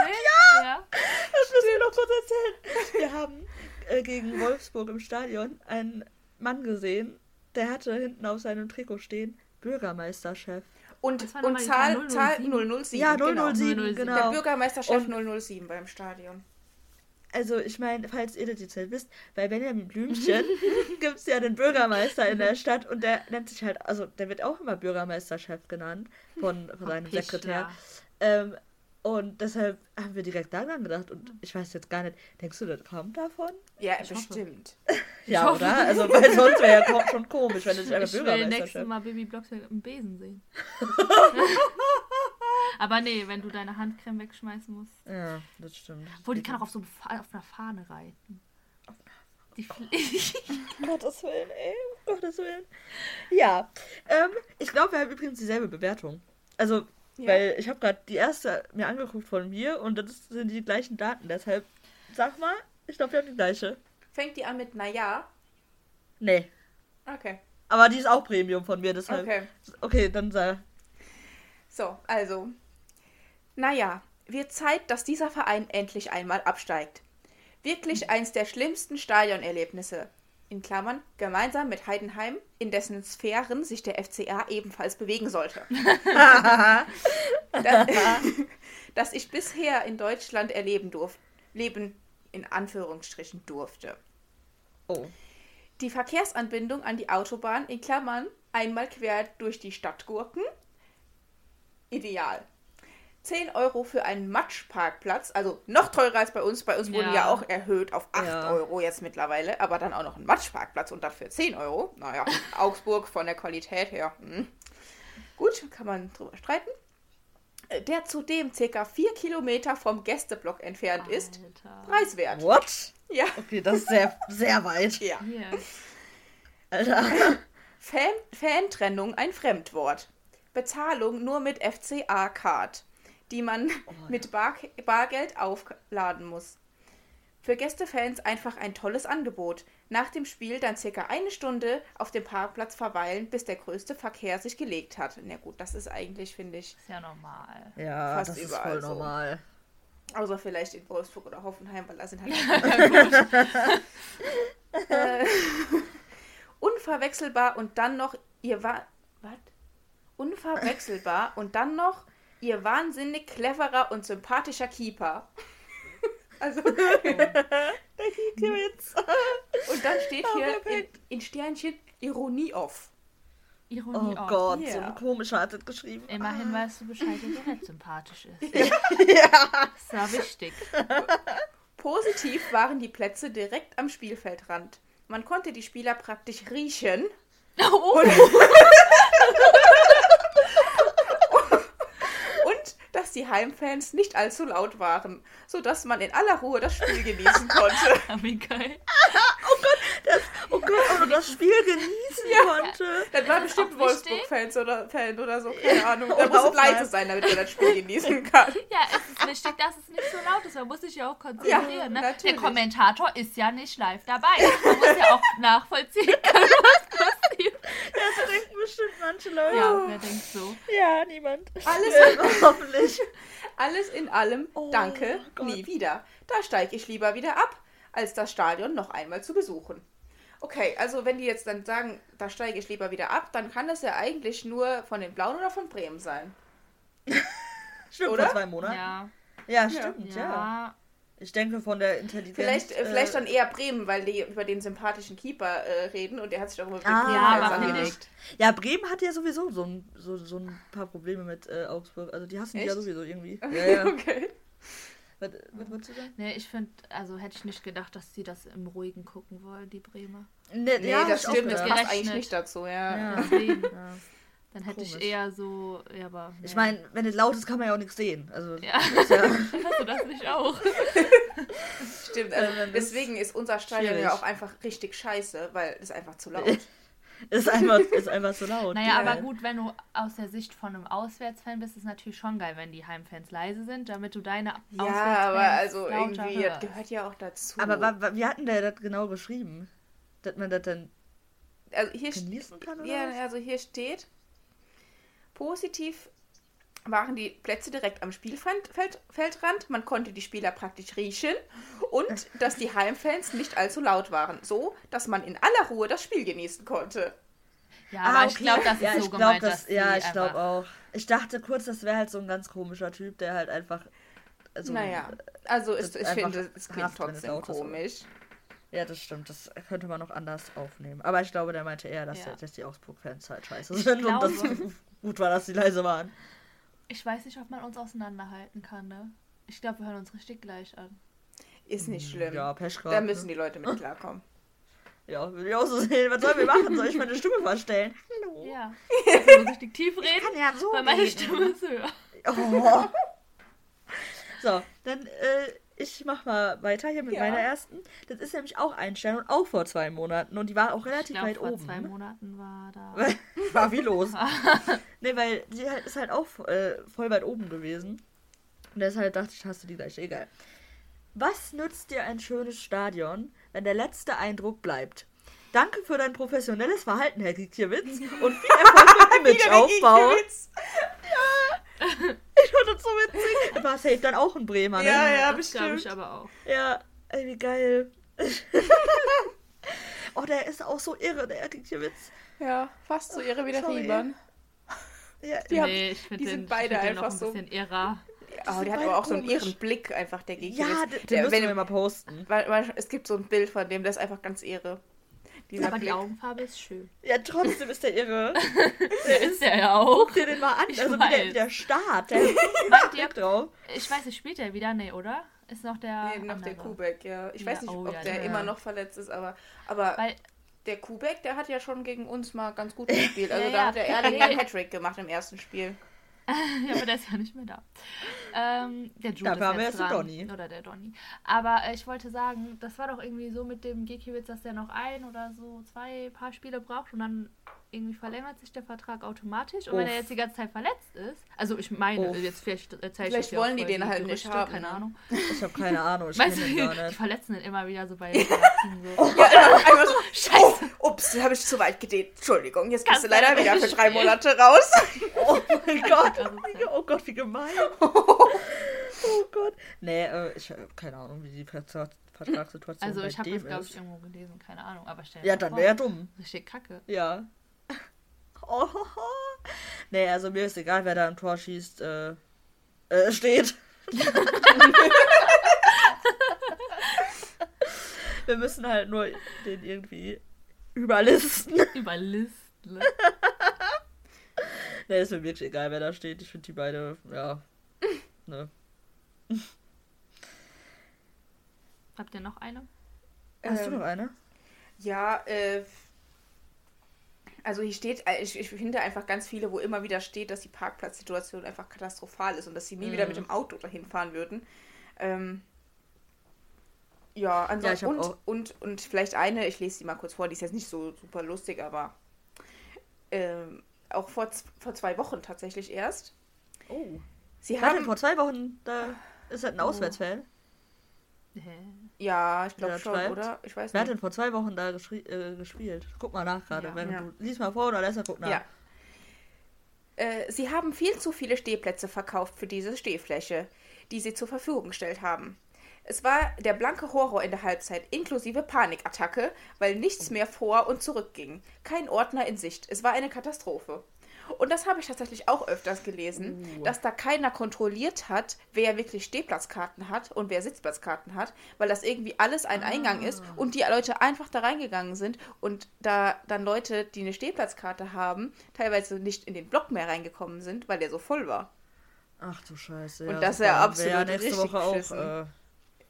Ja. Das müssen wir noch kurz erzählen. Wir haben äh, gegen Wolfsburg im Stadion einen Mann gesehen, der hatte hinten auf seinem Trikot stehen Bürgermeisterchef. Und, und Zahl, Zahl 007. 007. Ja, genau. 007, 007. genau. Der Bürgermeisterchef Und- 007 beim Stadion. Also, ich meine, falls ihr das jetzt nicht wisst, bei Benjamin Blümchen gibt es ja den Bürgermeister in der Stadt und der nennt sich halt, also der wird auch immer Bürgermeisterchef genannt von, von seinem Pichler. Sekretär. Ähm, und deshalb haben wir direkt daran gedacht und ich weiß jetzt gar nicht, denkst du, das kommt davon? Ja, Ich hoffe. bestimmt. Ja, hoffe. oder? Also, weil sonst wäre ja schon komisch, wenn es einfach Ich will nächstes Mal Baby Blocksberg im Besen sehen. Aber nee, wenn du deine Handcreme wegschmeißen musst. Ja, das stimmt. Obwohl, die kann auch auf so auf einer Fahne reiten. Die Um Gottes Willen, ey. Gottes Willen. Ja. Ähm, ich glaube, wir haben übrigens dieselbe Bewertung. Also, Ja. weil ich habe gerade die erste mir angeguckt von mir und das sind die gleichen Daten. Deshalb, sag mal, ich glaube, wir haben die gleiche. Fängt die an mit naja? Nee. Okay. Aber die ist auch Premium von mir, deshalb. Okay. Okay, dann sag. So, also. Naja, wird Zeit, dass dieser Verein endlich einmal absteigt. Wirklich eins der schlimmsten Stadionerlebnisse. In Klammern, gemeinsam mit Heidenheim, in dessen Sphären sich der FCA ebenfalls bewegen sollte. das, das ich bisher in Deutschland erleben durfte. Leben in Anführungsstrichen durfte. Oh. Die Verkehrsanbindung an die Autobahn in Klammern einmal quer durch die Stadt gurken. Ideal. 10 Euro für einen Matschparkplatz, also noch teurer als bei uns. Bei uns wurde Ja. ja auch erhöht auf 8 Ja. Euro jetzt mittlerweile, aber dann auch noch ein Matschparkplatz und dafür 10 Euro. Naja, Augsburg von der Qualität her. Hm. Gut, kann man drüber streiten. Äh, Der zudem circa 4 Kilometer vom Gästeblock entfernt ist. Alter. Preiswert. What? Ja. Okay, das ist sehr, sehr weit. ja. Hier. Alter. Fan Fantrennung ein Fremdwort. Bezahlung nur mit FCA-Card, die man mit Bar Bargeld aufladen muss. Für Gästefans einfach ein tolles Angebot. Nach dem Spiel dann circa eine Stunde auf dem Parkplatz verweilen, bis der größte Verkehr sich gelegt hat. Na gut, das ist eigentlich, finde ich, Ist ja normal. Ja, Fast das ist überall voll so. normal. außer vielleicht in Wolfsburg oder Hoffenheim, weil da sind halt äh, unverwechselbar und dann noch ihr war was? Unverwechselbar und dann noch ihr wahnsinnig cleverer und sympathischer Keeper. Also und Jetzt. dann steht Oh, hier in, in Sternchen Ironie off. Ironie Oh auch. Gott, so Ja. ein komischer hat das geschrieben. Immerhin weißt du Bescheid, dass er nicht sympathisch ist. ja. Das war wichtig. Positiv waren die Plätze direkt am Spielfeldrand. Man konnte die Spieler praktisch riechen Oh, und dass die Heimfans nicht allzu laut waren, sodass man in aller Ruhe das Spiel genießen konnte. wie geil. Das, oh Gott, du das Spiel genießen konnte. Das war bestimmt. Wolfsburg-Fans oder Fan oder so, keine Ahnung. Da muss auch leise sein, damit man das Spiel genießen kann. Ja, es ist wichtig, dass es nicht so laut ist. Man muss sich ja auch konzentrieren. Ja, ne? Der Kommentator ist ja nicht live dabei. Man muss ja auch nachvollziehen können, was passiert. Das denken bestimmt manche Leute. Ja, wer denkt so? Ja, niemand. Alles, Ja, hoffentlich. alles in allem, Oh danke, Gott. nie wieder. Da steige ich lieber wieder ab, als das Stadion noch einmal zu besuchen. Okay, also wenn die jetzt dann sagen, da steige ich lieber wieder ab, dann kann das ja eigentlich nur von den Blauen oder von Bremen sein. Stimmt, Oder? vor zwei Monaten. Ja, Ja, stimmt, ja. ja. Ich denke von der Intelligenz. Vielleicht, äh, vielleicht äh, dann eher Bremen, weil die über den sympathischen Keeper äh, reden und der hat sich doch immer mit den Ah, Ja, angelegt. Ja, Bremen hat ja sowieso so ein, so, so ein paar Probleme mit äh, Augsburg. Also die hassen die ja Echt? sowieso irgendwie. Ja, ja. Okay. was, was wolltest du sagen? Nee, ich finde, also hätte ich nicht gedacht, dass sie das im Ruhigen gucken wollen, die Bremer. Nee, Nee, ja, das stimmt, auch das passt eigentlich nicht dazu, ja. Ja. Deswegen. Ja. Dann hätte ich Komisch. eher so, ja, aber. Nee. Ich meine, wenn es laut ist, kann man ja auch nichts sehen. Also, Ja. ist ja, Hast du das nicht auch? Stimmt, also das deswegen ist unser Stadion ja auch einfach richtig scheiße, weil es einfach zu laut. Ist einfach, ist einfach so laut. Naja, Geil. aber gut, wenn du aus der Sicht von einem Auswärtsfan bist, ist es natürlich schon geil, wenn die Heimfans leise sind, damit du deine Ja, Auswärtsfans aber also irgendwie, das hörst. gehört ja auch dazu. Aber wa, wa, wie hat denn der das genau geschrieben? Dass man das dann also hier, genießen kann oder ja, was? also hier steht, positiv waren die Plätze direkt am Spielfeldrand. Man konnte die Spieler praktisch riechen und dass die Heimfans nicht allzu laut waren, so dass man in aller Ruhe das Spiel genießen konnte. Ja, aber ich glaube, das ist Ah, ja, so ich glaub, gemeint, das, dass Ja, ich glaube auch. Ich dachte kurz, das wäre halt so ein ganz komischer Typ, der halt einfach. Also, naja, also es, das ich finde, es klingt trotzdem ist. komisch. Ja, das stimmt. Das könnte man noch anders aufnehmen. Aber ich glaube, der meinte eher, dass, Ja. dass die Augsburg-Fans halt scheiße Ich sind und dass glaube- gut war, dass die leise waren. Ich weiß nicht, ob man uns auseinanderhalten kann, ne? Ich glaube, wir hören uns richtig gleich an. Ist nicht schlimm. Ja, Pech grad, da müssen ne? die Leute mit klarkommen. Ja, würde ich auch so sehen. Was sollen wir machen? Soll ich meine Stimme verstellen? Hallo. Ja. Also so richtig tief reden, Kann ja so weil meine reden. Stimme ist höher. Oh. So, dann äh, ich mach mal weiter hier mit Ja. meiner ersten. Das ist nämlich auch ein Stern und auch vor zwei Monaten und die war auch relativ glaube, weit vor oben. zwei Monaten war da. war wie los. ne, weil die halt- ist halt auch äh, voll weit oben gewesen. Und deshalb dachte ich, hast du die gleich. Egal. Was nützt dir ein schönes Stadion, wenn der letzte Eindruck bleibt? Danke für dein professionelles Verhalten, Herr Gikiewicz, und viel Erfolg beim Imageaufbau. Ich das so witzig. War safe dann auch ein Bremer, ne? Ja, ja, das glaube ich bestimmt. aber auch. Ja, ey, wie geil. oh, der ist auch so irre, der Herr Gikiewicz. Ja, fast so irre wie der. Riemann. Ja, Die haben- nee, ich finde die den, sind beide ich einfach so- ein bisschen irrer. Oh, der hat aber auch so einen irren Blick, einfach der Gikiewicz. ja den, den der, müssen wenn, wir mal posten. weil, weil, es gibt so ein Bild von dem, der ist einfach ganz irre. Dieser Aber die. Augenfarbe ist schön. Ja, trotzdem ist der irre. Der ist der ja auch. Guck dir den mal an. Ich also wie der, der Start. Der Blick drauf. ich weiß nicht, spielt der wieder? Nee, oder? Ist noch der. Nee, noch der andere. Kubek, ja. Ich Ja, weiß nicht, oh ob ja, der der- immer noch verletzt ist, aber, aber Weil, der Kubek, der hat ja schon gegen uns mal ganz gut gespielt. Also Ja, da ja. hat der Erling einen Hattrick gemacht im ersten Spiel. ja, aber der ist ja nicht mehr da. Ähm, der Jude Dafür ist haben wir jetzt dran. Donny. Oder der Donny. Aber äh, ich wollte sagen, das war doch irgendwie so mit dem Gekiewicz, dass der noch ein oder so zwei paar Spiele braucht und dann irgendwie verlängert sich der Vertrag automatisch. Und wenn Uff. er jetzt die ganze Zeit verletzt ist, also ich meine, Uff. jetzt vielleicht erzähle ich Vielleicht wollen die den halt nicht haben, keine ne? Ahnung. Ich habe keine Ahnung. Ich Weißt du, den die verletzen ihn immer wieder so bei den so. Ja, einmal so, Scheiße. oh, ups, den habe ich zu weit gedehnt. Entschuldigung, jetzt Kannst bist du leider wieder für drei. Monate raus. Oh mein Gott. Also, Oh Gott, wie gemein. Oh Gott. Nee, äh, ich habe keine Ahnung, wie die Vertra Vertragssituation Also bei ich habe das, glaube ist. ich, irgendwo gelesen, keine Ahnung. Aber stell dir Ja, dann wäre dumm. Richtig kacke. Ja. Oh. Nee, also mir ist egal, wer da im Tor schießt, äh, äh steht. Wir müssen halt nur den irgendwie überlisten. Überlisten. Nee, ist mir wirklich egal, wer da steht. Ich finde die beide, ja. Ne. Habt ihr noch eine? Hast du Ähm, noch eine? Ja, äh, also hier steht, äh, ich, ich finde einfach ganz viele, wo immer wieder steht, dass die Parkplatzsituation einfach katastrophal ist und dass sie nie wieder Mhm. mit dem Auto dahin fahren würden. Ähm, ja, ansonsten hab und, auch- und, und vielleicht eine, ich lese sie mal kurz vor, die ist jetzt nicht so super lustig, aber ähm, auch vor, vor zwei Wochen tatsächlich erst. Oh. Sie Warte, haben, vor zwei Wochen, da ist halt ein Oh. Auswärtsfan. Hä? Ja, ich glaube schon, schreibt? oder? Ich weiß Wer hat nicht. denn vor zwei Wochen da äh, gespielt? Guck mal nach gerade. Ja. Ja. du lies mal vor oder lässt mal guck nach. Ja. Äh, sie haben viel zu viele Stehplätze verkauft für diese Stehfläche, die sie zur Verfügung gestellt haben. Es war der blanke Horror in der Halbzeit, inklusive Panikattacke, weil nichts mehr vor und zurück ging. Kein Ordner in Sicht. Es war eine Katastrophe. Und das habe ich tatsächlich auch öfters gelesen, Uh. dass da keiner kontrolliert hat, wer wirklich Stehplatzkarten hat und wer Sitzplatzkarten hat, weil das irgendwie alles ein Eingang ist Ah. und die Leute einfach da reingegangen sind und da dann Leute, die eine Stehplatzkarte haben, teilweise nicht in den Block mehr reingekommen sind, weil der so voll war. Ach du Scheiße. Und ja, das ist ja absolut ja nächste richtig Woche auch. Äh,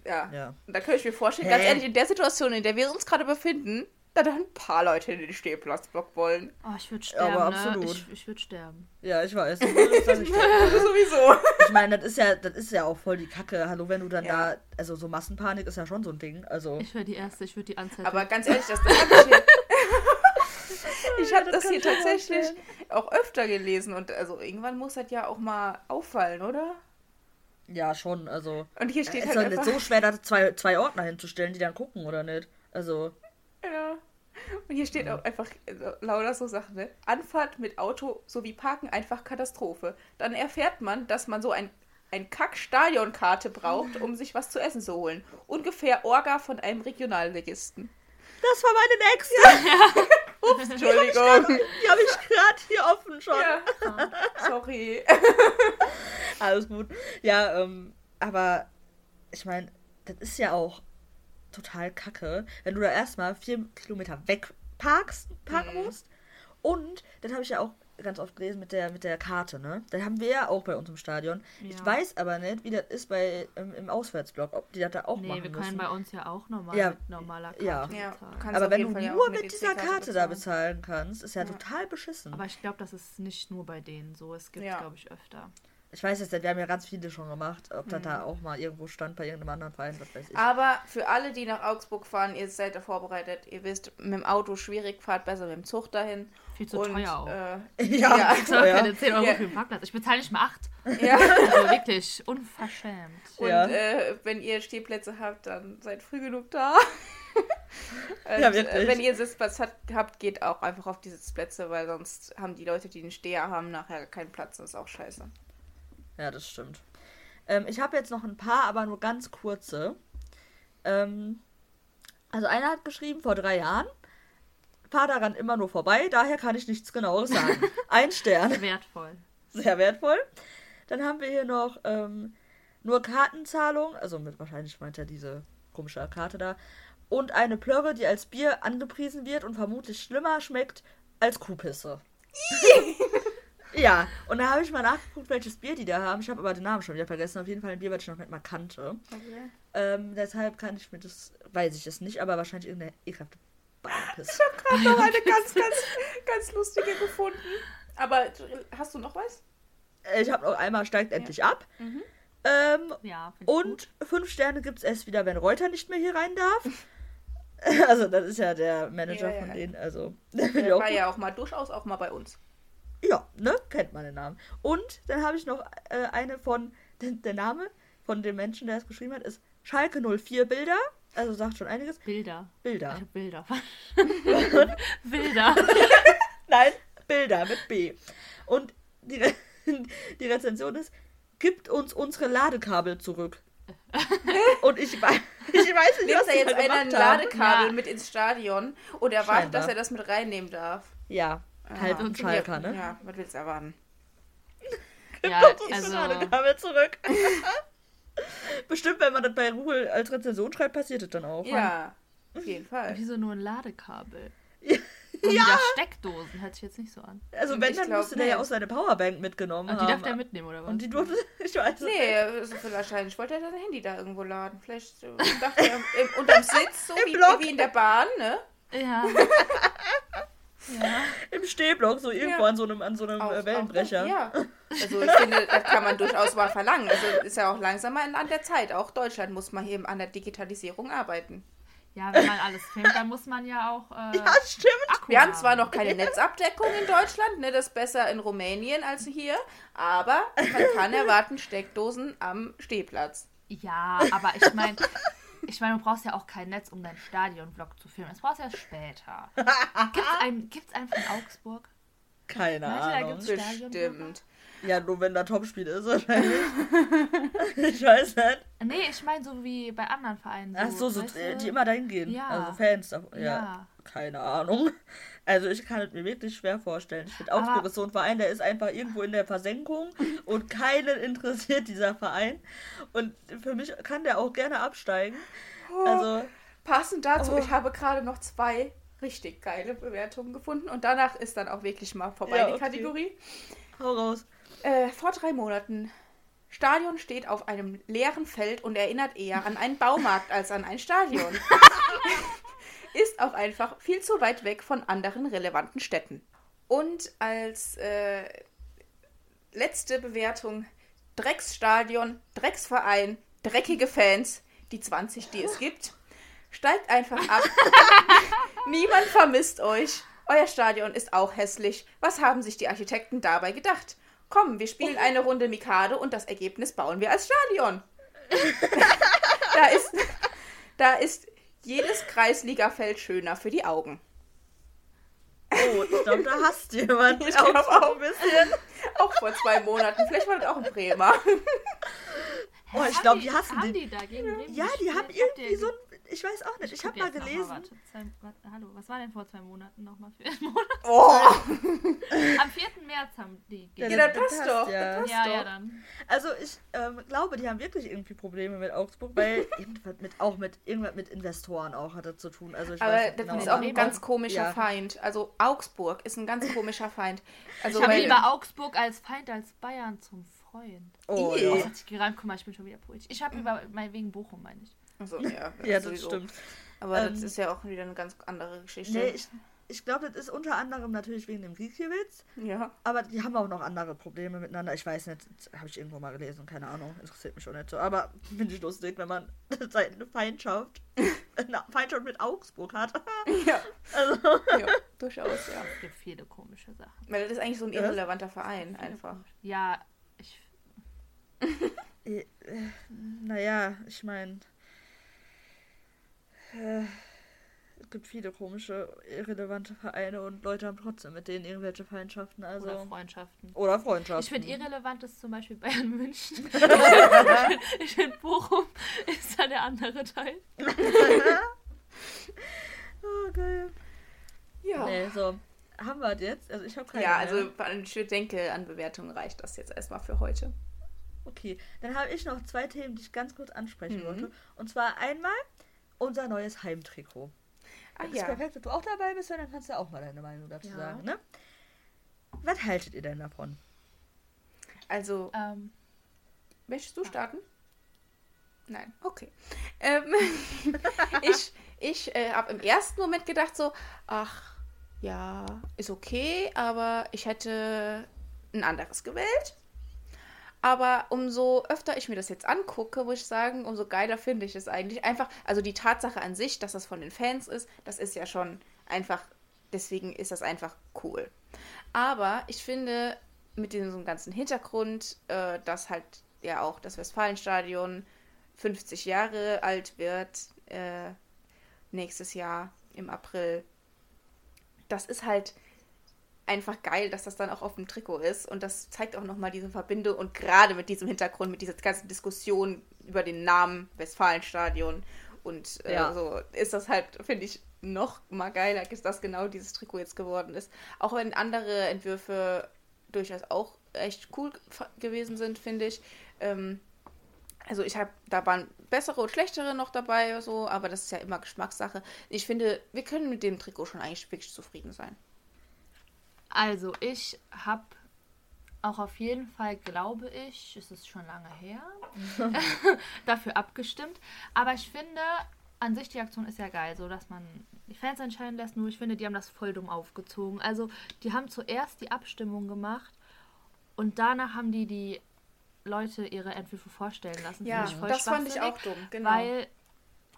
Ja. ja. Und da könnte ich mir vorstellen, Hä? ganz ehrlich, in der Situation, in der wir uns gerade befinden, da dann ein paar Leute in den Stehplatzblock wollen. Oh, ich würde sterben, Aber ne? absolut. Ich, ich würde sterben. Ja, ich weiß. Ich würde sagen, ich Sowieso. Ich meine, das ist ja, das ist ja auch voll die Kacke. Hallo, wenn du dann Ja. da, also so Massenpanik ist ja schon so ein Ding. Also Ich wäre die Erste, ich würde die Anzeige. Aber ganz ehrlich, das, das habe ich hier. Ich habe das das, hier tatsächlich auch öfter gelesen und also irgendwann muss das ja auch mal auffallen, oder? Ja, schon, also. Und hier steht Es halt ist doch nicht so schwer, da zwei, zwei Ordner hinzustellen, die dann gucken, oder nicht? Also, Ja. Und hier steht auch einfach äh, lauter so Sachen, ne? Anfahrt mit Auto sowie Parken einfach Katastrophe. Dann erfährt man, dass man so ein, ein Kack-Stadionkarte braucht, um sich was zu essen zu holen. Ungefähr Orga von einem Regionalligisten. das war meine nächste. Entschuldigung. Die habe ich gerade hier offen schon. ja. Sorry. Alles gut. Ja, ähm, aber ich meine, das ist ja auch total kacke, wenn du da erstmal vier Kilometer weg parkst, parken Mhm. musst. Und das habe ich ja auch ganz oft gelesen mit der, mit der Karte, ne? Das haben wir ja auch bei uns im Stadion. Ich Ja. weiß aber nicht, wie das ist bei ähm, im Auswärtsblock, ob die das da auch Nee, machen wir müssen. können bei uns ja auch normal Ja. mit normaler Karte Ja. Bezahlen. aber wenn du Fall nur mit, mit dieser EC-Karte Karte da bezahlen. bezahlen kannst, ist ja, Ja. total beschissen. Aber ich glaube, das ist nicht nur bei denen so. Es gibt, Ja. glaube ich, öfter. Ich weiß jetzt nicht, wir haben ja ganz viele schon gemacht, ob das Mhm. da auch mal irgendwo stand bei irgendeinem anderen Verein, was weiß ich. Aber für alle, die nach Augsburg fahren, ihr seid da vorbereitet. Ihr wisst, mit dem Auto schwierig, fahrt besser mit dem Zug dahin. Viel zu Und, teuer auch. Äh, ja, ja. Ich zahle keine 10 Euro Ja. für den Parkplatz. Ich bezahle nicht mal 8. ja. Also wirklich unverschämt. Und Ja. äh, wenn ihr Stehplätze habt, dann seid früh genug da. Und, Ja, wirklich. äh, Wenn ihr Sitzplatz hat, habt, geht auch einfach auf die Sitzplätze, weil sonst haben die Leute, die einen Steher haben, nachher keinen Platz. Das ist auch scheiße. Ja, das stimmt. Ähm, ich habe jetzt noch ein paar, aber nur ganz kurze. Ähm, also einer hat geschrieben vor drei Jahren, fahr daran immer nur vorbei, daher kann ich nichts genaues sagen. Ein Stern, Wertvoll. sehr wertvoll. Dann haben wir hier noch ähm, nur Kartenzahlung, also mit wahrscheinlich meint er diese komische Karte da, und eine Plörre, die als Bier angepriesen wird und vermutlich schlimmer schmeckt als Kuhpisse. ja, und da habe ich mal nachgeguckt, welches Bier die da haben. Ich habe aber den Namen schon wieder vergessen. Auf jeden Fall ein Bier, was ich noch nicht mal kannte. Ähm, deshalb kann ich mir das, weiß ich es nicht, aber wahrscheinlich irgendeine ekelhafte Beinpisse. habe noch eine ganz, ganz, ganz lustige gefunden. Aber hast du noch was? Äh, Ich habe noch einmal steigt endlich ab. Mhm. Ähm, Ja, ich gut. und fünf Sterne gibt es erst wieder, wenn Reuter nicht mehr hier rein darf. Also, das ist ja der Manager Ja, ja. von denen. Also, ich Der war ja auch mal durchaus auch mal bei uns. Ja, ne? Kennt man den Namen. Und dann habe ich noch äh, eine von, der Name von dem Menschen, der es geschrieben hat, ist Schalke 04 Bilder. Also sagt schon einiges. Bilder. Bilder. Ich Bilder. Bilder. Nein, Bilder mit B. Und die, Re die Rezension ist, gibt uns unsere Ladekabel zurück. Und ich, weiß- ich weiß nicht, Nimmt was die jetzt einer ein. Ladekabel Ja. mit ins Stadion und erwartet, dass er das mit reinnehmen darf? Ja, halt ein Schalker, ne? Ja, was willst du erwarten? Ja, also. Ladekabel zurück. Bestimmt, wenn man das bei Google als Rezension schreibt, passiert es dann auch. Ja, auf jeden Fall. Wieso nur ein Ladekabel? Ja. Und wieder Steckdosen, hört sich jetzt nicht so an. Also wenn, Ich dann musste der ja auch seine Powerbank mitgenommen Und die haben. darf der mitnehmen, oder was? Und die durfte, ich weiß es nicht. Nee, also wahrscheinlich wollte er sein Handy da irgendwo laden. Vielleicht dachte er im, unterm Sitz, so Im wie, Block. wie in der Bahn, ne? Ja. Ja. Im Stehblock, so irgendwo Ja. an so einem, an so einem Auch- äh, Wellenbrecher. Auch, ja. Also ich finde, das kann man durchaus mal verlangen. Also ist ja auch langsam mal an der Zeit. Auch Deutschland muss mal hier an der Digitalisierung arbeiten. ja, wenn man alles filmt, dann muss man ja auch. Äh, Ja, stimmt. Akku Wir haben haben. zwar noch keine Netzabdeckung in Deutschland, ne, das ist besser in Rumänien als hier, aber man kann erwarten Steckdosen am Stehplatz. Ja, aber ich meine, ich meine, du brauchst ja auch kein Netz, um deinen Stadionvlog zu filmen. Das brauchst du ja später. Gibt's einen, gibt's einen von Augsburg? Keine Meinst du, da Ahnung. gibt's-? Bestimmt. Ja, nur wenn da Topspiel ist wahrscheinlich. ich weiß nicht. Nee, ich meine so wie bei anderen Vereinen. Ach so, so die immer dahin gehen. Ja. Also Fans. davon. Ja. Ja. Keine Ahnung. Also ich kann es mir wirklich schwer vorstellen. Ich finde Augsburg ist so ein Verein, der ist einfach irgendwo in der Versenkung und keinen interessiert dieser Verein. Und für mich kann der auch gerne absteigen. Also, Passend dazu, Oh. ich habe gerade noch zwei richtig geile Bewertungen gefunden und danach ist dann auch wirklich mal vorbei Ja, die okay. Kategorie. hau raus. Äh, vor drei Monaten. Stadion steht auf einem leeren Feld und erinnert eher an einen Baumarkt als an ein Stadion. Ist auch einfach viel zu weit weg von anderen relevanten Städten. Und als äh, letzte Bewertung: Drecksstadion, Drecksverein, dreckige Fans, die 20, die es gibt. Steigt einfach ab. Niemand vermisst euch euer Stadion ist auch hässlich. Was haben sich die Architekten dabei gedacht? Komm, wir spielen eine Runde Mikado und das Ergebnis bauen wir als Stadion. da, ist, da ist jedes Kreisligafeld schöner für die Augen. Oh, ich glaube, da hast du jemanden. Ich glaube auch ein bisschen. Auch vor zwei Monaten. Vielleicht war das auch ein Bremer. Oh, ich glaube, die hassen haben den. die da gegen Bremen Ja, die haben Habt irgendwie ihr- so ein. Ich weiß auch nicht. Ich guck habe mal gelesen. warte, zwei, warte, hallo, was war denn vor zwei Monaten nochmal für ein Monat? Oh, Am 4. März haben die Ja, ja, das das passt passt, doch. ja. Das passt ja, doch. ja, dann. Also ich ähm, glaube, die haben wirklich irgendwie Probleme mit Augsburg, weil irgendwas mit auch mit irgendwas mit Investoren auch hatte zu tun. Also ich Aber weiß das genau. ist auch ein ganz komischer Ja. Feind. Also Augsburg ist ein ganz komischer Feind. Also Ich habe lieber Augsburg als Feind als Bayern zum Freund. Oh. Das ja. hat sich gereimt. Guck mal, ich bin schon wieder politisch. Ich habe über mein wegen Bochum, meine ich. Also, ja, ja, das sowieso. stimmt. Aber das Ähm, ist ja auch wieder eine ganz andere Geschichte. Nee, ich, ich glaube, das ist unter anderem natürlich wegen dem Gikiewicz, ja. aber die haben auch noch andere Probleme miteinander. Ich weiß nicht, habe ich irgendwo mal gelesen, keine Ahnung, interessiert mich schon nicht so. Aber finde ich lustig, wenn man seine Feindschaft, eine Feindschaft mit Augsburg hat. ja. also, ja, durchaus, ja. Es gibt viele komische Sachen. Weil das ist eigentlich so ein Ja. irrelevanter Verein Viele einfach. Ja, ich. äh, äh, naja, ich meine, äh, es gibt viele komische, irrelevante Vereine und Leute haben trotzdem mit denen irgendwelche Feindschaften. Also, Oder Freundschaften. Oder Freundschaften. Ich finde irrelevant ist zum Beispiel Bayern München. ich finde Bochum ist da der andere Teil. oh, geil. Ja. Nee, so. Haben wir das jetzt? Also ich habe keine Ja, also ich denke, an Bewertungen reicht das jetzt erstmal für heute. Okay, dann habe ich noch zwei Themen, die ich ganz kurz ansprechen Mhm. wollte. Und zwar einmal unser neues Heimtrikot. Ah ist ja. perfekt, dass du auch dabei bist, weil dann kannst du auch mal deine Meinung dazu Ja. sagen, ne? Was haltet ihr denn davon? Also, Ähm, möchtest du starten? Nein, okay. Ähm, ich ich äh, habe im ersten Moment gedacht so, ach, ja, ist okay, aber ich hätte ein anderes gewählt. Aber umso öfter ich mir das jetzt angucke, muss ich sagen, umso geiler finde ich es eigentlich. Einfach, also die Tatsache an sich, dass das von den Fans ist, das ist ja schon einfach, deswegen ist das einfach cool. Aber ich finde, mit diesem ganzen Hintergrund, äh, dass halt ja auch das Westfalenstadion 50 Jahre alt wird, äh, nächstes Jahr im April, das ist halt einfach geil, dass das dann auch auf dem Trikot ist. Und das zeigt auch nochmal diese Verbindung. Und gerade mit diesem Hintergrund, mit dieser ganzen Diskussion über den Namen Westfalenstadion und äh, Ja. so, ist das halt, finde ich, noch mal geiler, dass genau dieses Trikot jetzt geworden ist. Auch wenn andere Entwürfe durchaus auch echt cool gewesen sind, finde ich. Ähm, also ich habe, da waren bessere und schlechtere noch dabei, so, aber das ist ja immer Geschmackssache. Ich finde, wir können mit dem Trikot schon eigentlich wirklich zufrieden sein. Also, ich habe auch auf jeden Fall, glaube ich, es ist schon lange her, dafür abgestimmt. Aber ich finde, an sich die Aktion ist ja geil, so dass man die Fans entscheiden lässt. Nur ich finde, die haben das voll dumm aufgezogen. Also, die haben zuerst die Abstimmung gemacht und danach haben die die Leute ihre Entwürfe vorstellen lassen. Ja, das fand ich auch dumm, genau. Weil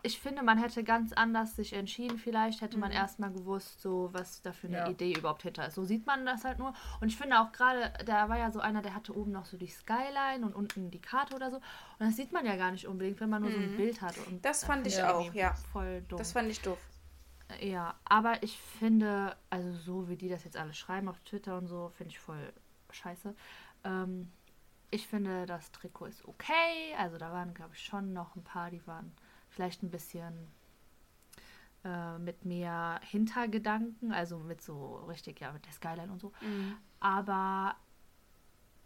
ich finde, man hätte ganz anders sich entschieden. Vielleicht hätte Mhm. man erstmal gewusst, so was da für eine Ja. Idee überhaupt hinter ist. So sieht man das halt nur. Und ich finde auch gerade, da war ja so einer, der hatte oben noch so die Skyline und unten die Karte oder so. Und das sieht man ja gar nicht unbedingt, wenn man nur so ein Bild hat. Und Mhm. Das da fand ich auch, ja. Voll dumm. Das fand ich doof. ja, aber ich finde, also so wie die das jetzt alle schreiben auf Twitter und so, finde ich voll scheiße. Ähm, ich finde, das Trikot ist okay. Also da waren, glaube ich, schon noch ein paar, die waren vielleicht ein bisschen äh, mit mehr Hintergedanken, also mit so richtig, ja, mit der Skyline und so. Aber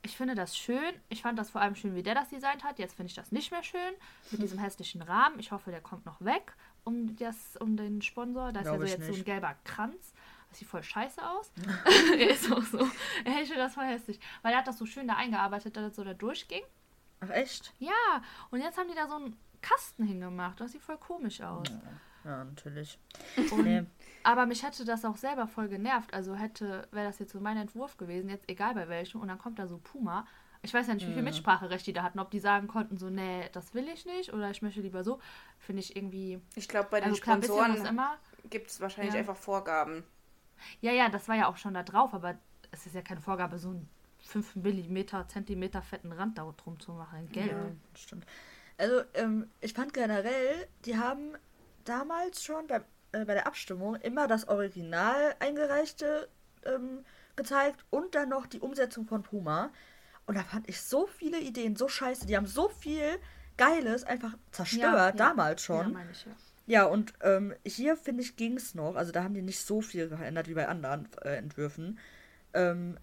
ich finde das schön. Ich fand das vor allem schön, wie der das designt hat. Jetzt finde ich das nicht mehr schön. Mit diesem hässlichen Rahmen. Ich hoffe, der kommt noch weg um, das, um den Sponsor. Da ist ja so jetzt so ein nicht. gelber Kranz. Das sieht voll scheiße aus. er ist auch so. Ich finde das voll hässlich. Weil er hat das so schön da eingearbeitet, dass es so da durchging. Ach echt? Ja, und jetzt haben die da so einen Kasten hingemacht. Das sieht voll komisch aus. Ja, natürlich. Und, Nee. Aber mich hätte das auch selber voll genervt. Also hätte, wäre das jetzt so mein Entwurf gewesen, jetzt egal bei welchem, und dann kommt da so Puma. Ich weiß ja nicht, wie viel Mitspracherecht die da hatten, ob die sagen konnten, so, nee, das will ich nicht, oder ich möchte lieber so. Finde ich irgendwie. Ich glaube, bei den Also Sponsoren immer. gibt es wahrscheinlich Ja. einfach Vorgaben. Ja, ja, das war ja auch schon da drauf, aber es ist ja keine Vorgabe, so einen 5 mm, Zentimeter fetten Rand da drum zu machen, in gelb. Ja, stimmt. Also, ähm, ich fand generell, die haben damals schon bei, äh, bei der Abstimmung immer das Original eingereichte ähm, gezeigt und dann noch die Umsetzung von Puma. Und da fand ich so viele Ideen so scheiße. Die haben so viel Geiles einfach zerstört, Ja, ja. damals Ja, schon. meine ich ja. Ja, und ähm, hier finde ich ging es noch. Also da haben die nicht so viel geändert wie bei anderen äh, Entwürfen. Ähm,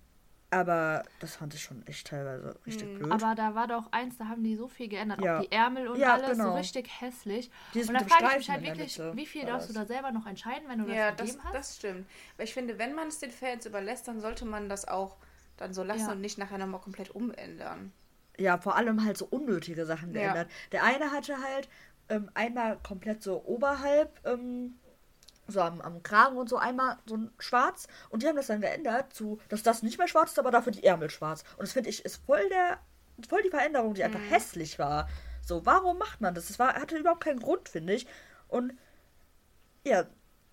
aber das fand ich schon echt teilweise richtig blöd. Aber da war doch eins, da haben die so viel geändert, Ja. auch die Ärmel und Ja, alles genau. so richtig hässlich. Dieses und da frage ich mich halt wirklich, wie viel darfst du das. da selber noch entscheiden, wenn du Ja, das das, gegeben hast? das stimmt. Weil ich finde, wenn man es den Fans überlässt, dann sollte man das auch dann so lassen Ja. und nicht nachher nochmal komplett umändern. ja, vor allem halt so unnötige Sachen Ja. geändert. Der eine hatte halt ähm, einmal komplett so oberhalb, ähm, so am, am Kragen und so einmal so ein schwarz. Und die haben das dann geändert zu, dass das nicht mehr schwarz ist, aber dafür die Ärmel schwarz. Und das finde ich ist voll der, voll die Veränderung, die einfach hässlich war. So, warum macht man das? Das war, hatte überhaupt keinen Grund, finde ich. Und ja,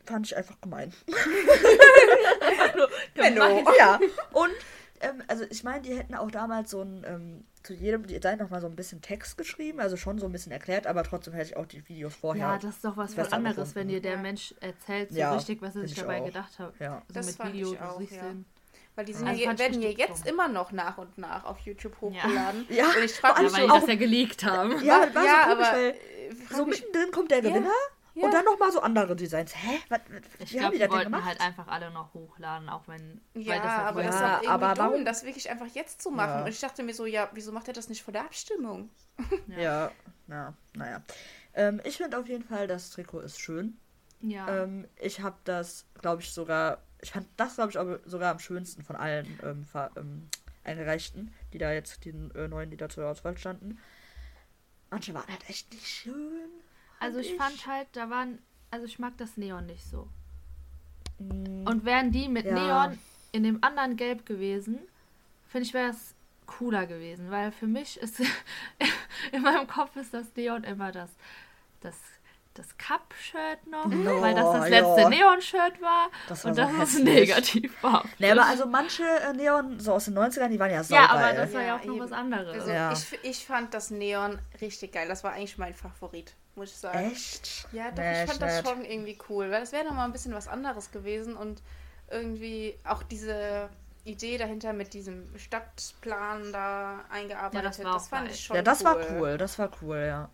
fand ich einfach gemein. Benno. ja, und ähm, also ich meine, die hätten auch damals so ein, ähm, zu jedem Design noch mal so ein bisschen Text geschrieben, also schon so ein bisschen erklärt, aber trotzdem hätte ich auch die Videos vorher. Ja, das ist doch was anderes, gefunden. wenn dir der Ja. Mensch erzählt, so Ja, richtig, was er sich ich dabei auch. gedacht hat. Ja. So Das mit fand Video, ich auch, du siehst ja. den. Weil die sind Also ja, werden ja jetzt immer noch nach und nach auf YouTube hochgeladen. Ja, Und ich frage mich Ja, weil so, die das ja geleakt haben. Ja, ja, so komisch, aber, weil äh, so mittendrin kommt der Gewinner Ja. und dann noch mal so andere Designs. Hä? Was, Ich glaube, die wollten gemacht? halt einfach alle noch hochladen, auch wenn. Ja, weil das halt aber das ist Ja, doch irgendwie aber dumm, warum- das wirklich einfach jetzt zu machen. Ja. Und ich dachte mir so, ja, wieso macht er das nicht vor der Abstimmung? Ja, na, naja. Ähm, ich finde auf jeden Fall, das Trikot ist schön. ja. Ähm, ich habe das, glaube ich, sogar. Ich fand das, glaube ich, aber sogar am schönsten von allen ähm, ähm, eingereichten, die da jetzt, die äh, neuen, die da zur Auswahl standen. Manche waren halt echt nicht schön. Also ich fand halt, da waren. Also ich mag das Neon nicht so. Mm, Und wären die mit Ja. Neon in dem anderen Gelb gewesen, finde ich, wäre es cooler gewesen. Weil für mich ist in meinem Kopf ist das Neon immer das, das, das Cup-Shirt noch, No, weil das das letzte ja. Neon-Shirt war. Das war und so das ist hässlich. negativ war. Ne, aber also manche äh, Neon, so aus den 90ern, die waren ja Ja, saugeil. aber das war ja, Ja, auch noch eben. was anderes. Also Ja. ich, ich fand das Neon richtig geil. Das war eigentlich mein Favorit, muss ich sagen. Echt? Ja, doch, Nee, ich fand das nicht. schon irgendwie cool, weil das wäre nochmal ein bisschen was anderes gewesen und irgendwie auch diese Idee dahinter mit diesem Stadtplan da eingearbeitet, Ja, das war auch fand geil. ich schon Ja, das cool. war cool, das war cool, ja.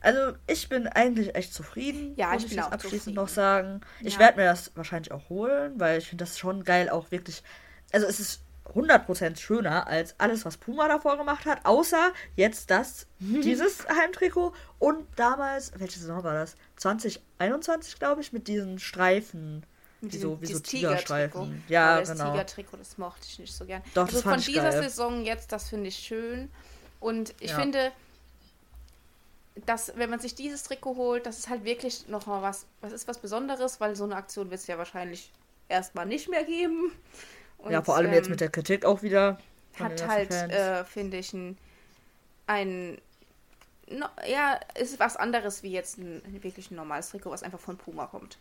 Also, ich bin eigentlich echt zufrieden. Ja, muss ich bin jetzt auch abschließend zufrieden. noch sagen. Ich Ja. werde mir das wahrscheinlich auch holen, weil ich finde das schon geil, auch wirklich. Also, es ist 100% schöner als alles, was Puma davor gemacht hat, außer jetzt das, dieses Heimtrikot und damals, welche Saison war das? 2021, glaube ich, mit diesen Streifen. Mit diesem- so, wie so Tigerstreifen. Ja, das genau. Tigertrikot, das mochte ich nicht so gern. Doch, also das von fand ich dieser geil. Saison jetzt, das finde ich schön. Und ich Ja. finde, dass, wenn man sich dieses Trikot holt, das ist halt wirklich nochmal was, was ist was Besonderes, weil so eine Aktion wird es ja wahrscheinlich erstmal nicht mehr geben. Und, ja, vor allem jetzt ähm, mit der Kritik auch wieder. hat halt, äh, finde ich, ein, ein no, ja, ist was anderes wie jetzt ein, wirklich ein normales Trikot, was einfach von Puma kommt.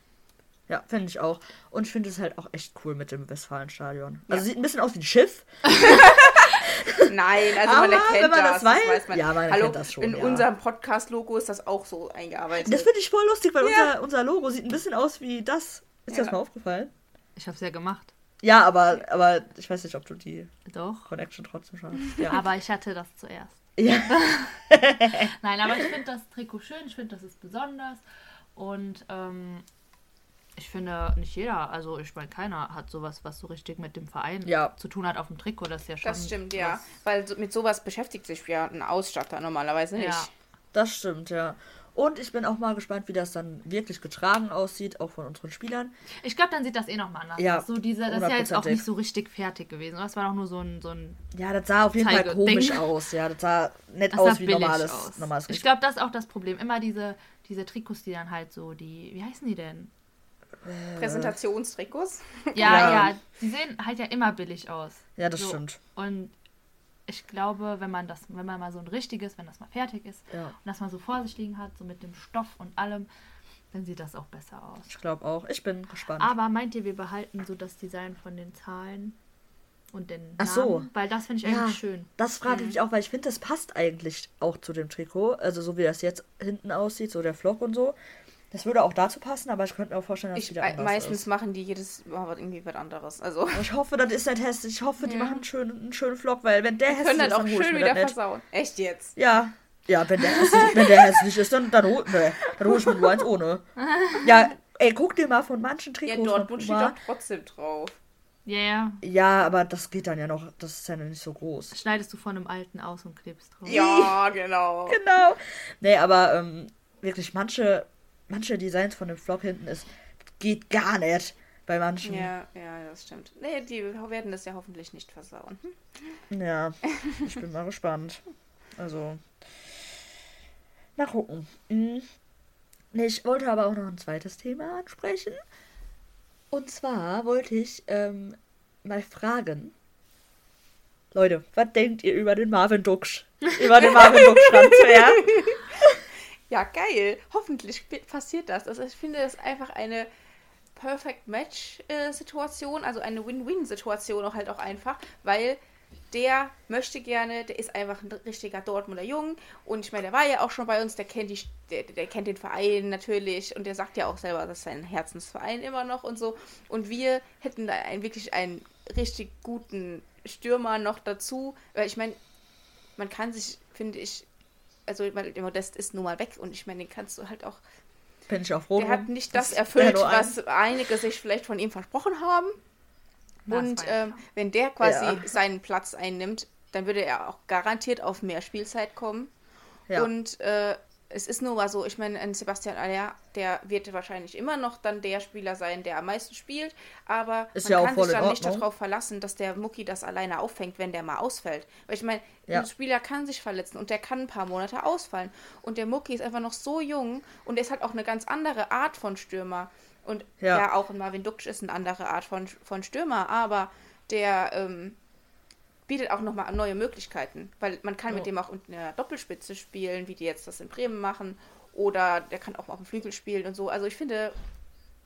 Ja, finde ich auch. Und ich finde es halt auch echt cool mit dem Westfalenstadion. Also Ja. sieht ein bisschen aus wie ein Schiff. Nein, also man Aber erkennt wenn man das, das weiß- weiß man. ja, man Hallo, erkennt das schon, in ja. unserem Podcast-Logo ist das auch so eingearbeitet. Das finde ich voll lustig, weil Ja. unser, unser Logo sieht ein bisschen aus wie das. Ist dir Ja. das mal aufgefallen? Ich habe es ja gemacht. Ja, aber, aber ich weiß nicht, ob du die Doch. Connection trotzdem schon hast. Ja. Aber ich hatte das zuerst. ja. Nein, aber ich finde das Trikot schön, ich finde, das ist besonders. Und ähm, ich finde, nicht jeder, also ich meine, keiner hat sowas, was so richtig mit dem Verein Ja. zu tun hat auf dem Trikot. Das ist ja schon. das stimmt, ja. Weil so, mit sowas beschäftigt sich ja ein Ausstatter normalerweise nicht. Ja. Das stimmt, ja. Und ich bin auch mal gespannt, wie das dann wirklich getragen aussieht, auch von unseren Spielern. Ich glaube, dann sieht das eh nochmal anders Ja, aus. So diese, das ist ja jetzt auch nicht so richtig fertig gewesen. Das war doch nur so ein, so ein Ja, das sah auf jeden Fall komisch Ding. aus. Ja, das sah nett das aus sah wie normales, aus. normales Ich glaube, das ist auch das Problem. Immer diese, diese Trikots, die dann halt so, die, wie heißen die denn? Präsentationstrikots. Ja, Ja. ja, die sehen halt ja immer billig aus. Ja, das So. stimmt. Und ich glaube, wenn man das, wenn man mal so ein richtiges, wenn das mal fertig ist Ja. und das mal so vor sich liegen hat, so mit dem Stoff und allem, dann sieht das auch besser aus. Ich glaube auch. Ich bin gespannt. Aber meint ihr, wir behalten so das Design von den Zahlen und den Namen? Ach so. Weil das finde ich Ja, eigentlich schön. Das frage ich mich auch, weil ich finde, das passt eigentlich auch zu dem Trikot. Also so wie das jetzt hinten aussieht, so der Flock und so. Das würde auch dazu passen, aber ich könnte mir auch vorstellen, dass Ich, wieder anders meistens ist. machen die jedes Mal was- irgendwie was anderes. Also Ich hoffe, das ist nicht hässlich. Ich hoffe, die Ja. machen einen schönen, einen schönen Flock, weil wenn der hässlich ist, das auch dann hol ich schön mir wieder das nicht. versauen. Echt jetzt? Ja. Ja, wenn der hässlich, wenn der hässlich ist, dann, dann, hol, nee, dann hol ich mir nur eins ohne. Ja, ey, guck dir mal von manchen Ja, Trikots von Dortmund steht doch trotzdem drauf. Ja, ja. Ja, aber das geht dann ja noch, das ist ja noch nicht so groß. Schneidest du von einem alten aus und klebst drauf. Ja, genau. Genau. Nee, aber ähm, wirklich, manche, manche Designs von dem Flock hinten ist, geht gar nicht bei manchen. Ja, ja, das stimmt. Nee, die werden das ja hoffentlich nicht versauen. Hm? Ja, ich bin mal gespannt. Also, mal gucken. Hm. Ich wollte aber auch noch ein zweites Thema ansprechen. Und zwar wollte ich ähm, mal fragen. Leute, was denkt ihr über den Marvin Duksch? Über den Marvin Duksch-Transfer? Ja, geil. Hoffentlich passiert das. Also ich finde das einfach eine Perfect Match-Situation, also eine Win-Win-Situation auch halt auch einfach, weil der möchte gerne, der ist einfach ein richtiger Dortmunder Jung und ich meine, der war ja auch schon bei uns, der kennt die, der, der kennt den Verein natürlich und der sagt ja auch selber, das ist sein Herzensverein immer noch und so und wir hätten da einen, wirklich einen richtig guten Stürmer noch dazu, weil ich meine, man kann sich, finde ich, also weil der Modest ist nun mal weg und ich meine, den kannst du halt auch Bin ich auch froh. der hat nicht das Das erfüllt, ein- was einige sich vielleicht von ihm versprochen haben. Das Und ähm, wenn der quasi Ja. seinen Platz einnimmt, dann würde er auch garantiert auf mehr Spielzeit kommen. Ja. Und äh, es ist nur mal so, ich meine, ein Sebastian Aller, der wird wahrscheinlich immer noch dann der Spieler sein, der am meisten spielt, aber Ist man ja kann sich dann nicht darauf verlassen, dass der Mucki das alleine auffängt, wenn der mal ausfällt. Weil ich meine, Ja. ein Spieler kann sich verletzen und der kann ein paar Monate ausfallen. Und der Mucki ist einfach noch so jung und er ist halt auch eine ganz andere Art von Stürmer. Und Ja. ja, auch ein Marvin Duksch ist eine andere Art von, von Stürmer, aber der ähm, bietet auch nochmal neue Möglichkeiten, weil man kann Ja. mit dem auch in einer Doppelspitze spielen, wie die jetzt das in Bremen machen, oder der kann auch mal auf dem Flügel spielen und so. Also ich finde,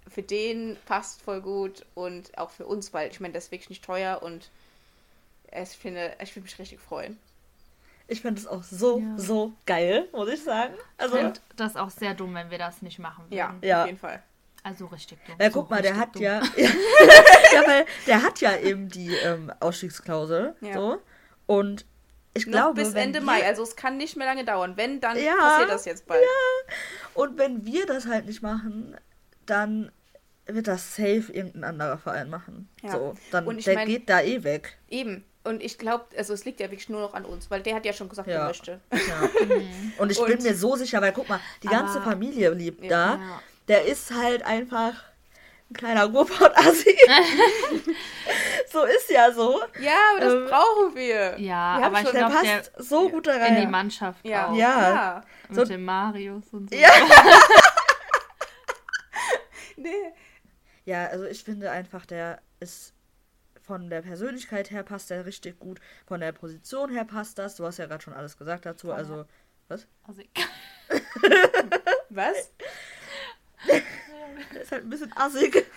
für den passt voll gut und auch für uns, weil ich meine, das ist wirklich nicht teuer und ich finde, ich würde mich richtig freuen. Ich finde es auch so, Ja. so geil, muss ich sagen. Ich Also, finde das auch sehr dumm, wenn wir das nicht machen würden. Ja, Ja. auf jeden Fall. Also richtig dumm. ja, so guck mal, der hat ja, ja, weil der hat ja eben die ähm, Ausstiegsklausel, Ja. so. Und ich Noch glaube, bis wenn Ende wir, Mai, also es kann nicht mehr lange dauern. Wenn, dann Ja, passiert das jetzt bald. und wenn wir das halt nicht machen, dann wird das safe irgendein anderer Verein machen. Ja. So, dann Und ich der mein- geht da eh weg. Eben. Und ich glaube, also es liegt ja wirklich nur noch an uns, weil der hat ja schon gesagt, Ja. er möchte. Ja. Und ich Und- bin mir so sicher, weil guck mal, die ganze Aber- Familie liebt Ja. da. Der ist halt einfach ein kleiner Ruhrpott-Assi. so ist ja so. Ja, aber das Ähm, brauchen wir. Ja, Wir aber ich schon- Der glaube, der passt so gut da in die rein. Mannschaft Ja. auch. Ja. ja. Mit So- dem Marius und so. Ja. Nee. Ja, also ich finde einfach, der ist von der Persönlichkeit her passt der richtig gut. Von der Position her passt das. Du hast ja gerade schon alles gesagt dazu. Also, was? Also, Was? Der ist halt ein bisschen assig.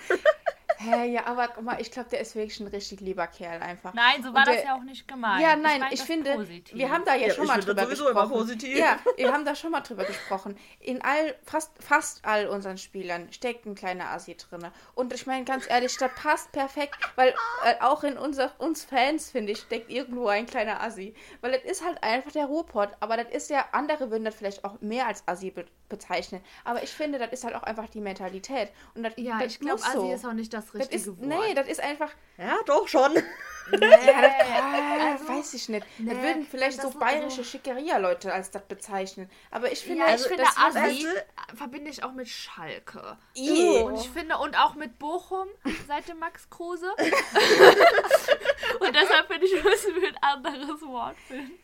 Hä, ja, aber guck mal, ich glaube, der ist wirklich ein richtig lieber Kerl einfach. nein, so war der- das ja auch nicht gemeint. Ja, nein, mein ich, finde, positiv. wir haben da ja, Ja, schon ich mal drüber sowieso immer gesprochen. positiv. Ja, wir haben da schon mal drüber gesprochen. In all, fast, fast all unseren Spielern steckt ein kleiner Asi drin. Und ich meine, ganz ehrlich, das passt perfekt, weil äh, auch in unser, uns Fans, finde ich, steckt irgendwo ein kleiner Asi. Weil das ist halt einfach der Ruhrpott. Aber das ist ja, andere würden das vielleicht auch mehr als Asi be bezeichnen. Aber ich finde, das ist halt auch einfach die Mentalität. Und das, Ja, das ich glaube, Asi so. ist auch nicht das das richtige ist, Wort. nee, das ist einfach, Ja, doch schon. ja, das, ah, also, weiß ich nicht. nee, das würden vielleicht das so bayerische so- Schickeria-Leute als das bezeichnen. Aber ich finde, Ja, ich Also, finde, das Asi verbinde ich auch mit Schalke. I. Und ich finde, und auch mit Bochum, seit dem Max Kruse. und deshalb finde ich, müssen wir ein anderes Wort finden.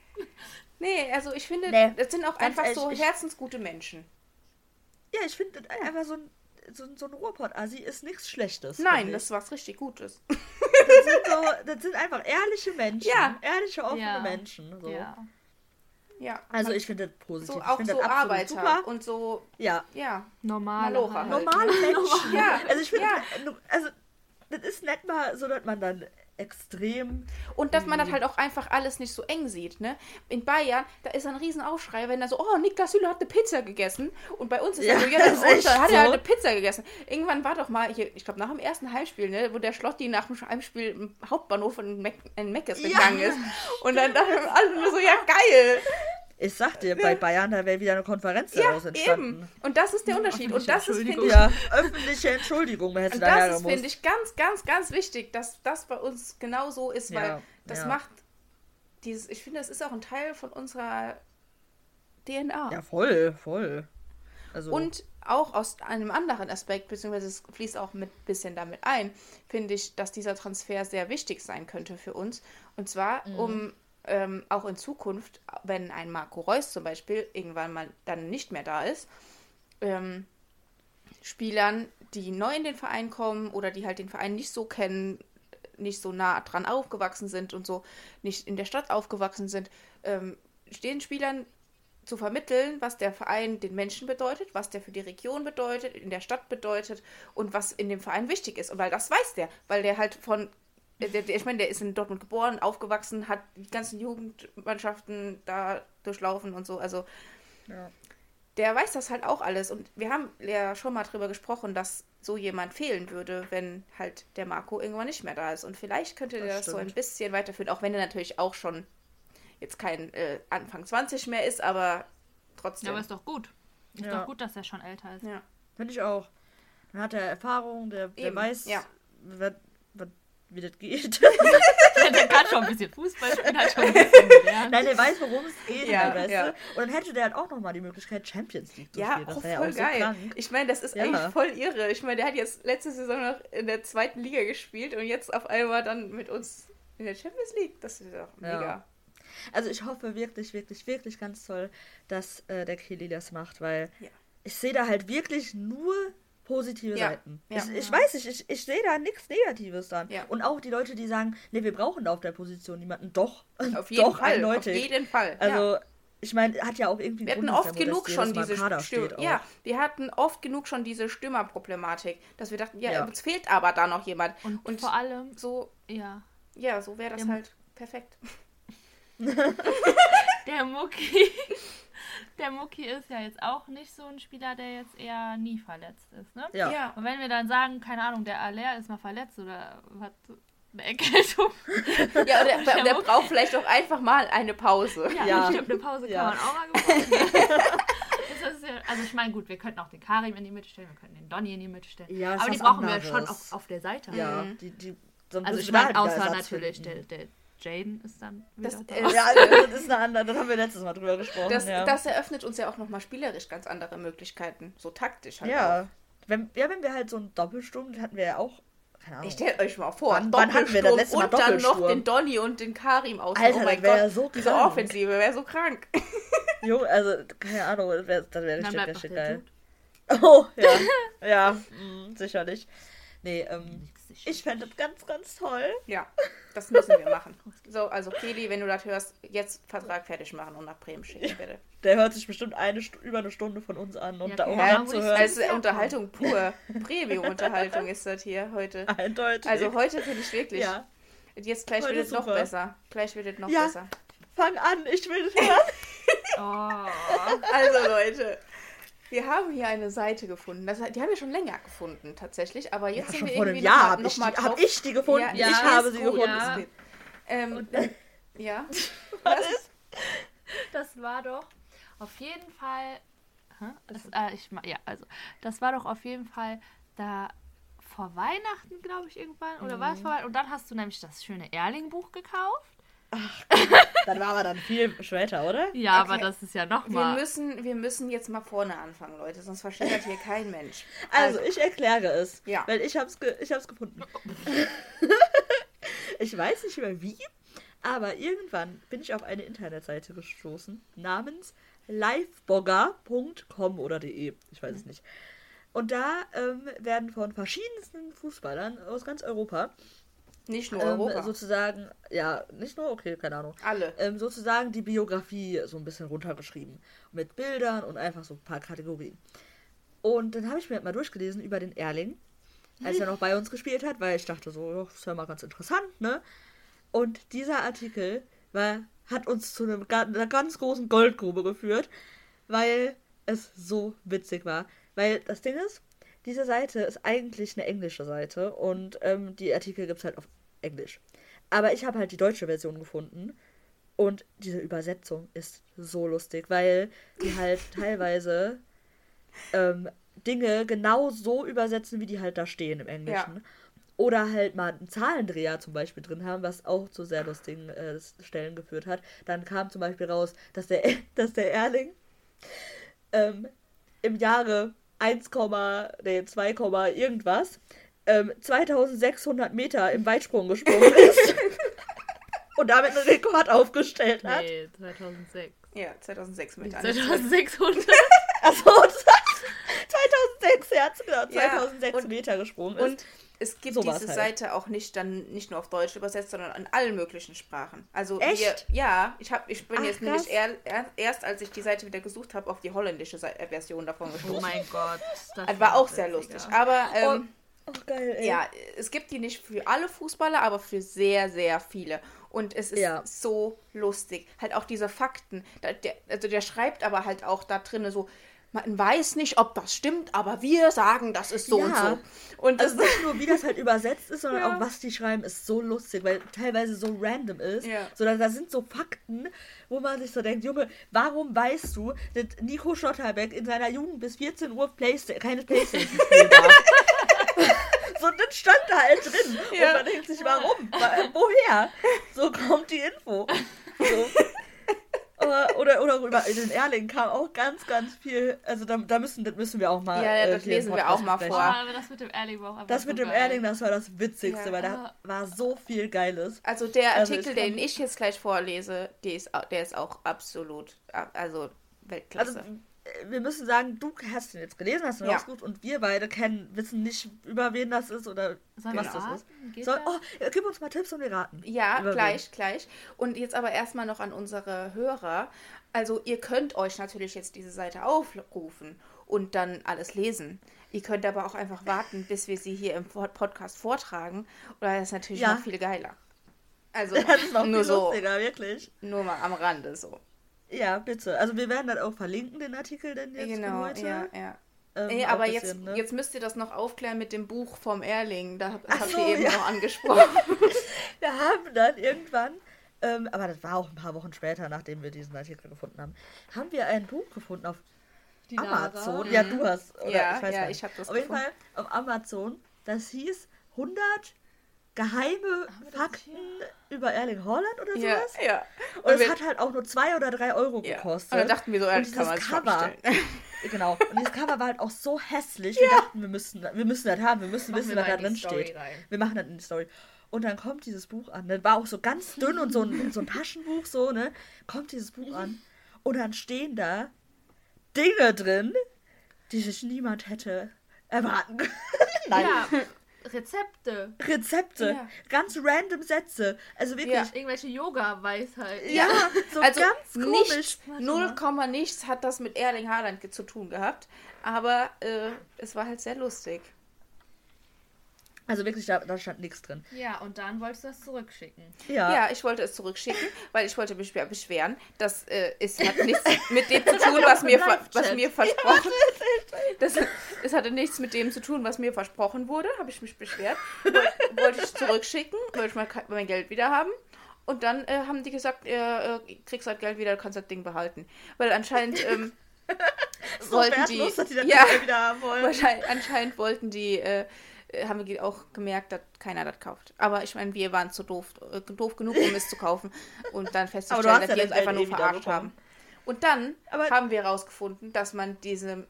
Nee, also ich finde, Nee, das sind auch ganz einfach ehrlich, so herzensgute Menschen. Ja, ich finde einfach so ein, so, ein- so ein Ruhrpott-Assi ist nichts Schlechtes. Nein, das ist was richtig Gutes. das, sind so, das sind einfach ehrliche Menschen. Ja. Ehrliche, offene Ja. Menschen. So. Ja. Ja. Also ich finde das positiv. so ich auch finde so das absolut Arbeiter super. und so, Ja. ja. Normale. Malocher halt. halt. Normale Menschen. Ja, Also ich finde, ja. also das ist nicht mal so, dass man dann extrem. Und dass man das halt auch einfach alles nicht so eng sieht, ne? In Bayern, da ist ein riesen Aufschrei, wenn da so, oh, Niklas Süle hat eine Pizza gegessen. Und bei uns ist Ja, ja so, ja, das ist hat er halt eine Pizza gegessen. Irgendwann war doch mal, hier, ich glaube nach dem ersten Heimspiel, ne, wo der Schlotti nach dem Heimspiel im Hauptbahnhof in, Meckes Ja. gegangen ist. Und dann dachten alle nur so, ja, geil. Ich sag dir, bei Bayern, da wäre wieder eine Konferenz Ja, daraus entstanden. eben. Und das ist der Unterschied. Und das ist, finde ich, Ja, öffentliche Entschuldigung, hätte Und daher das ist, finde ich, ganz, ganz, ganz wichtig, dass das bei uns genau so ist, weil Ja, das ja. macht dieses, ich finde, das ist auch ein Teil von unserer DNA. Ja, voll, voll. Also, Und auch aus einem anderen Aspekt, beziehungsweise es fließt auch mit bisschen damit ein, finde ich, dass dieser Transfer sehr wichtig sein könnte für uns. Und zwar, Mhm. um ähm, auch in Zukunft, wenn ein Marco Reus zum Beispiel irgendwann mal dann nicht mehr da ist, ähm, Spielern, die neu in den Verein kommen oder die halt den Verein nicht so kennen, nicht so nah dran aufgewachsen sind und so nicht in der Stadt aufgewachsen sind, ähm, stehen Spielern zu vermitteln, was der Verein den Menschen bedeutet, was der für die Region bedeutet, in der Stadt bedeutet und was in dem Verein wichtig ist. Und weil das weiß der, weil der halt von, ich meine, der ist in Dortmund geboren, aufgewachsen, hat die ganzen Jugendmannschaften da durchlaufen und so. Also Ja. der weiß das halt auch alles. Und wir haben ja schon mal drüber gesprochen, dass so jemand fehlen würde, wenn halt der Marco irgendwann nicht mehr da ist. Und vielleicht könnte der das so ein bisschen weiterführen, auch wenn er natürlich auch schon jetzt kein äh, Anfang 20 mehr ist, aber trotzdem. Ja, aber ist doch gut. Ist Ja. doch gut, dass er schon älter ist. ja. Finde ich auch. Dann hat er Erfahrung, der, der Eben, weiß, ja. Wie das geht. der kann schon ein bisschen Fußball spielen, hat schon ein bisschen gelernt. Nein, der weiß, worum es geht, Ja, weißt ja. Und dann hätte der halt auch nochmal die Möglichkeit, Champions League zu Ja, spielen. Das auch wäre ja voll auch so geil. krank. Ich meine, das ist Ja. eigentlich voll irre. Ich meine, der hat jetzt letzte Saison noch in der zweiten Liga gespielt und jetzt auf einmal dann mit uns in der Champions League. Das ist doch Ja. mega. Also ich hoffe wirklich, wirklich, wirklich ganz toll, dass äh, der Kelly das macht, weil Ja. ich sehe da halt wirklich nur positive Ja, Seiten. ja. Ich, ich weiß nicht, ich, ich sehe da nichts Negatives dran. Ja. Und auch die Leute, die sagen, nee, wir brauchen da auf der Position niemanden. Doch, Auf jeden doch, Fall. Auf jeden Fall. ja. Also, ich meine, hat ja auch irgendwie Wir hatten Grund, dass oft genug schon diese auch. Ja, wir hatten oft genug schon diese Stürmerproblematik, dass wir dachten, ja, Ja. uns fehlt aber da noch jemand. Und, Und vor allem, so, ja, ja, so wäre das halt perfekt. der Mucki. Der Mucki ist ja jetzt auch nicht so ein Spieler, der jetzt eher nie verletzt ist, ne? Ja. Und wenn wir dann sagen, keine Ahnung, der Aller ist mal verletzt oder hat eine Erkältung. Ja, und der, Der der braucht vielleicht auch einfach mal eine Pause. Ja, Ja. stimmt, eine Pause Ja. kann man auch mal gebrauchen. Das ist ja, also ich meine, gut, wir könnten auch den Karim in die Mitte stellen, wir könnten den Donny in die Mitte stellen. Ja, Aber die brauchen wir anderes. schon auf, auf der Seite. Ja, Mhm. die, die, Also ich wir meine, außer natürlich der, der Jaden ist dann wieder Das, da. äh, Ja, also das ist eine andere, das haben wir letztes Mal drüber gesprochen. Das, ja. das eröffnet uns ja auch nochmal spielerisch ganz andere Möglichkeiten. So taktisch halt. Auch. ja. Wenn, ja, wenn wir halt so einen Doppelsturm, das hatten wir ja auch. Keine Ahnung. Ich stellt euch mal vor, Wann- wann hatten wir das Doppelsturm letzte Mal und dann noch den Donny und den Karim aus. Alter, oh mein Gott, ja so diese krank. Offensive wäre so krank. Jo, also, keine Ahnung, das wäre das wär richtig, richtig geil. Oh, ja. ja, mh, sicherlich. Nee, ähm, ich fände das ganz, ganz toll. Ja, das müssen wir machen. So, also Kelly, wenn du das hörst, jetzt Vertrag fertig machen und nach Bremen schicken, bitte. Der hört sich bestimmt eine über eine Stunde von uns an und Ja, da oben Ja, wo die anzuhören. also Unterhaltung pur. Premium-Unterhaltung ist das hier heute. Eindeutig. Also heute finde ich wirklich. ja. Jetzt gleich Heute wird es noch besser. Gleich wird es noch Ja. besser. Fang an, ich will das hören. Oh. Also Leute, wir haben hier eine Seite gefunden. Das, die haben wir schon länger gefunden tatsächlich, aber jetzt Ja, sind schon wir vor einem irgendwie Jahr noch habe ich, noch mal die- hab ich die gefunden. Ja, ich habe sie gut, gefunden. ja. ist gut. Ähm, ja. Was ist? Das war doch auf jeden Fall. Das, äh, ich, ja, also, das war doch auf jeden Fall da vor Weihnachten, glaube ich, irgendwann. Oder war es vor Weihnachten? Und dann hast du nämlich das schöne Erling-Buch gekauft. Dann war aber dann viel später, oder? Ja, Okay. aber das ist ja Wir nochmal. müssen, wir müssen jetzt mal vorne anfangen, Leute, sonst versteht das hier kein Mensch. Also, ich erkläre es. Ja. Weil ich hab's, ge ich hab's gefunden. ich weiß nicht mehr wie, aber irgendwann bin ich auf eine Internetseite gestoßen namens livebogger.com oder de. Ich weiß es nicht. Und da ähm, werden von verschiedensten Fußballern aus ganz Europa Nicht nur ähm, Europa. sozusagen, ja, nicht nur, okay, keine Ahnung. Alle. Ähm, sozusagen die Biografie so ein bisschen runtergeschrieben. Mit Bildern und einfach so ein paar Kategorien. Und dann habe ich mir halt mal durchgelesen über den Erling, als er noch bei uns gespielt hat, weil ich dachte so, das ist ja mal ganz interessant, ne? Und dieser Artikel war, hat uns zu einem, einer ganz großen Goldgrube geführt, weil es so witzig war. Weil das Ding ist, diese Seite ist eigentlich eine englische Seite und ähm, die Artikel gibt es halt auf Englisch. Aber ich habe halt die deutsche Version gefunden und diese Übersetzung ist so lustig, weil die halt teilweise ähm, Dinge genau so übersetzen, wie die halt da stehen im Englischen. Oder halt mal einen Zahlendreher zum Beispiel drin haben, was auch zu sehr lustigen äh, Stellen geführt hat. Dann kam zum Beispiel raus, dass der, dass der Erling ähm, im Jahre 1, nee, 2, irgendwas ähm, 2600 Meter im Weitsprung gesprungen ist. und damit einen Rekord aufgestellt hat. Nee, 2006. Ja, 2006 mit Nicht Anne. 2600. Achso, 2006, er hat genau, Ja, 2006 und- Meter gesprungen ist. Und es gibt Sowas diese halt. Seite auch nicht dann nicht nur auf Deutsch übersetzt, sondern in allen möglichen Sprachen. Also Echt? Wir, ja, ich habe ich bin Ach, jetzt nämlich er, er, erst als ich die Seite wieder gesucht habe auf die holländische äh, Version davon Oh gestoßen. mein Gott. Das war auch sehr lustig. Aber ähm, Oh, geil, ey. ja, es gibt die nicht für alle Fußballer, aber für sehr, sehr viele. Und es ist Ja. so lustig. Halt auch diese Fakten. Der, also der schreibt aber halt auch da drinne so, man weiß nicht, ob das stimmt, aber wir sagen, das ist so und Ja. so. Und das Also nicht nur, wie das halt übersetzt ist, sondern Ja. auch, was die schreiben, ist so lustig, weil teilweise so random ist. Ja. So, da, da sind so Fakten, wo man sich so denkt, Junge, warum weißt du, dass Nico Schotterbeck in seiner Jugend bis 14 Uhr Playsta keine Playstation spielen darf? so, das stand da halt drin. Ja. Und man denkt sich, warum? Wa- Woher? So kommt die Info. So. Oder, oder, oder über den Erling kam auch ganz, ganz viel. Also da, da müssen, das müssen wir auch mal. Ja, ja, äh, das lesen wir auch mal. Oh, vor. aber das mit dem Erling war auch einfach Das mit dem. Erling, das war das Witzigste, Ja. weil da war so viel Geiles. Also der Also Artikel, ich kann- den ich jetzt gleich vorlese, der ist, der ist auch absolut, a- also Weltklasse. Also wir müssen sagen, du hast ihn jetzt gelesen, hast ihn Ja. rausgesucht und wir beide kennen, wissen nicht, über wen das ist oder Sollen was wir das ist. Geht Soll, oh, gib uns mal Tipps und wir raten. ja, gleich, gleich. Und jetzt aber erstmal noch an unsere Hörer. Also ihr könnt euch natürlich jetzt diese Seite aufrufen und dann alles lesen. Ihr könnt aber auch einfach warten, bis wir sie hier im Pod- Podcast vortragen. Oder das ist natürlich Ja. noch viel geiler. Also Das ist noch nur viel so, lustiger, wirklich. nur mal am Rande so. Ja, bitte. Also wir werden dann auch verlinken, den Artikel denn jetzt genau, heute. ja, ja. Ähm, Nee, auch aber ein jetzt, bisschen, ne? jetzt müsst ihr das noch aufklären mit dem Buch vom Erling. Da Ach habt so, ihr eben ja. noch angesprochen. Wir haben dann irgendwann, ähm, aber das war auch ein paar Wochen später, nachdem wir diesen Artikel gefunden haben, haben wir ein Buch gefunden auf Die. Amazon. Ja, du hast. Oder Mhm. Ja, ich weiß ja, nicht. ich hab das Auf jeden gefunden. Fall auf Amazon. Das hieß 100 geheime Fakten über Erling Haaland oder ja, sowas. ja. Und, es wir- hat halt auch nur 2 oder 3 Euro ja. gekostet. Und dann dachten wir so, ja, Und das kann man Cover. Genau. Und dieses Cover war halt auch so hässlich. Wir dachten, wir müssen, wir müssen das haben. Wir müssen Machen wissen, wir was da drin Story steht. rein. Wir machen das in die Story. Und dann kommt dieses Buch an. Das war auch so ganz dünn und so ein, so ein Taschenbuch, so, ne? Kommt dieses Buch an. Und dann stehen da Dinge drin, die sich niemand hätte erwarten können. Nein. Ja, Rezepte. Rezepte. Ja. Ganz random Sätze. Also wirklich. Ja. Ja, Irgendwelche Yoga-Weisheiten. so also ganz komisch. null. Komma nichts hat das mit Erling Haaland zu tun gehabt. Aber äh, es war halt sehr lustig. Also wirklich, da, da stand nichts drin. Ja, und dann wolltest du das zurückschicken. Ja. Ja, ich wollte es zurückschicken, weil ich wollte mich beschwer- beschweren. Das äh, es hat nichts mit dem zu tun, was mir, was mir versprochen das, Es hatte nichts mit dem zu tun, was mir versprochen wurde. Habe ich mich beschwert. Woll- wollte ich zurückschicken, wollte ich mal ke- mein Geld wieder haben. Und dann äh, haben die gesagt, äh, äh, kriegst halt Geld wieder, du kannst das Ding behalten. Weil anscheinend ähm, so wollten die. dass die das ja, wieder haben wollen. anscheinend wollten die. Äh, haben wir auch gemerkt, dass keiner das kauft. Aber ich meine, wir waren zu doof, äh, doof genug, um es zu kaufen. Und dann festzustellen, dass ja die uns einfach nur verarscht haben. Und dann Aber- haben wir herausgefunden, dass man diese,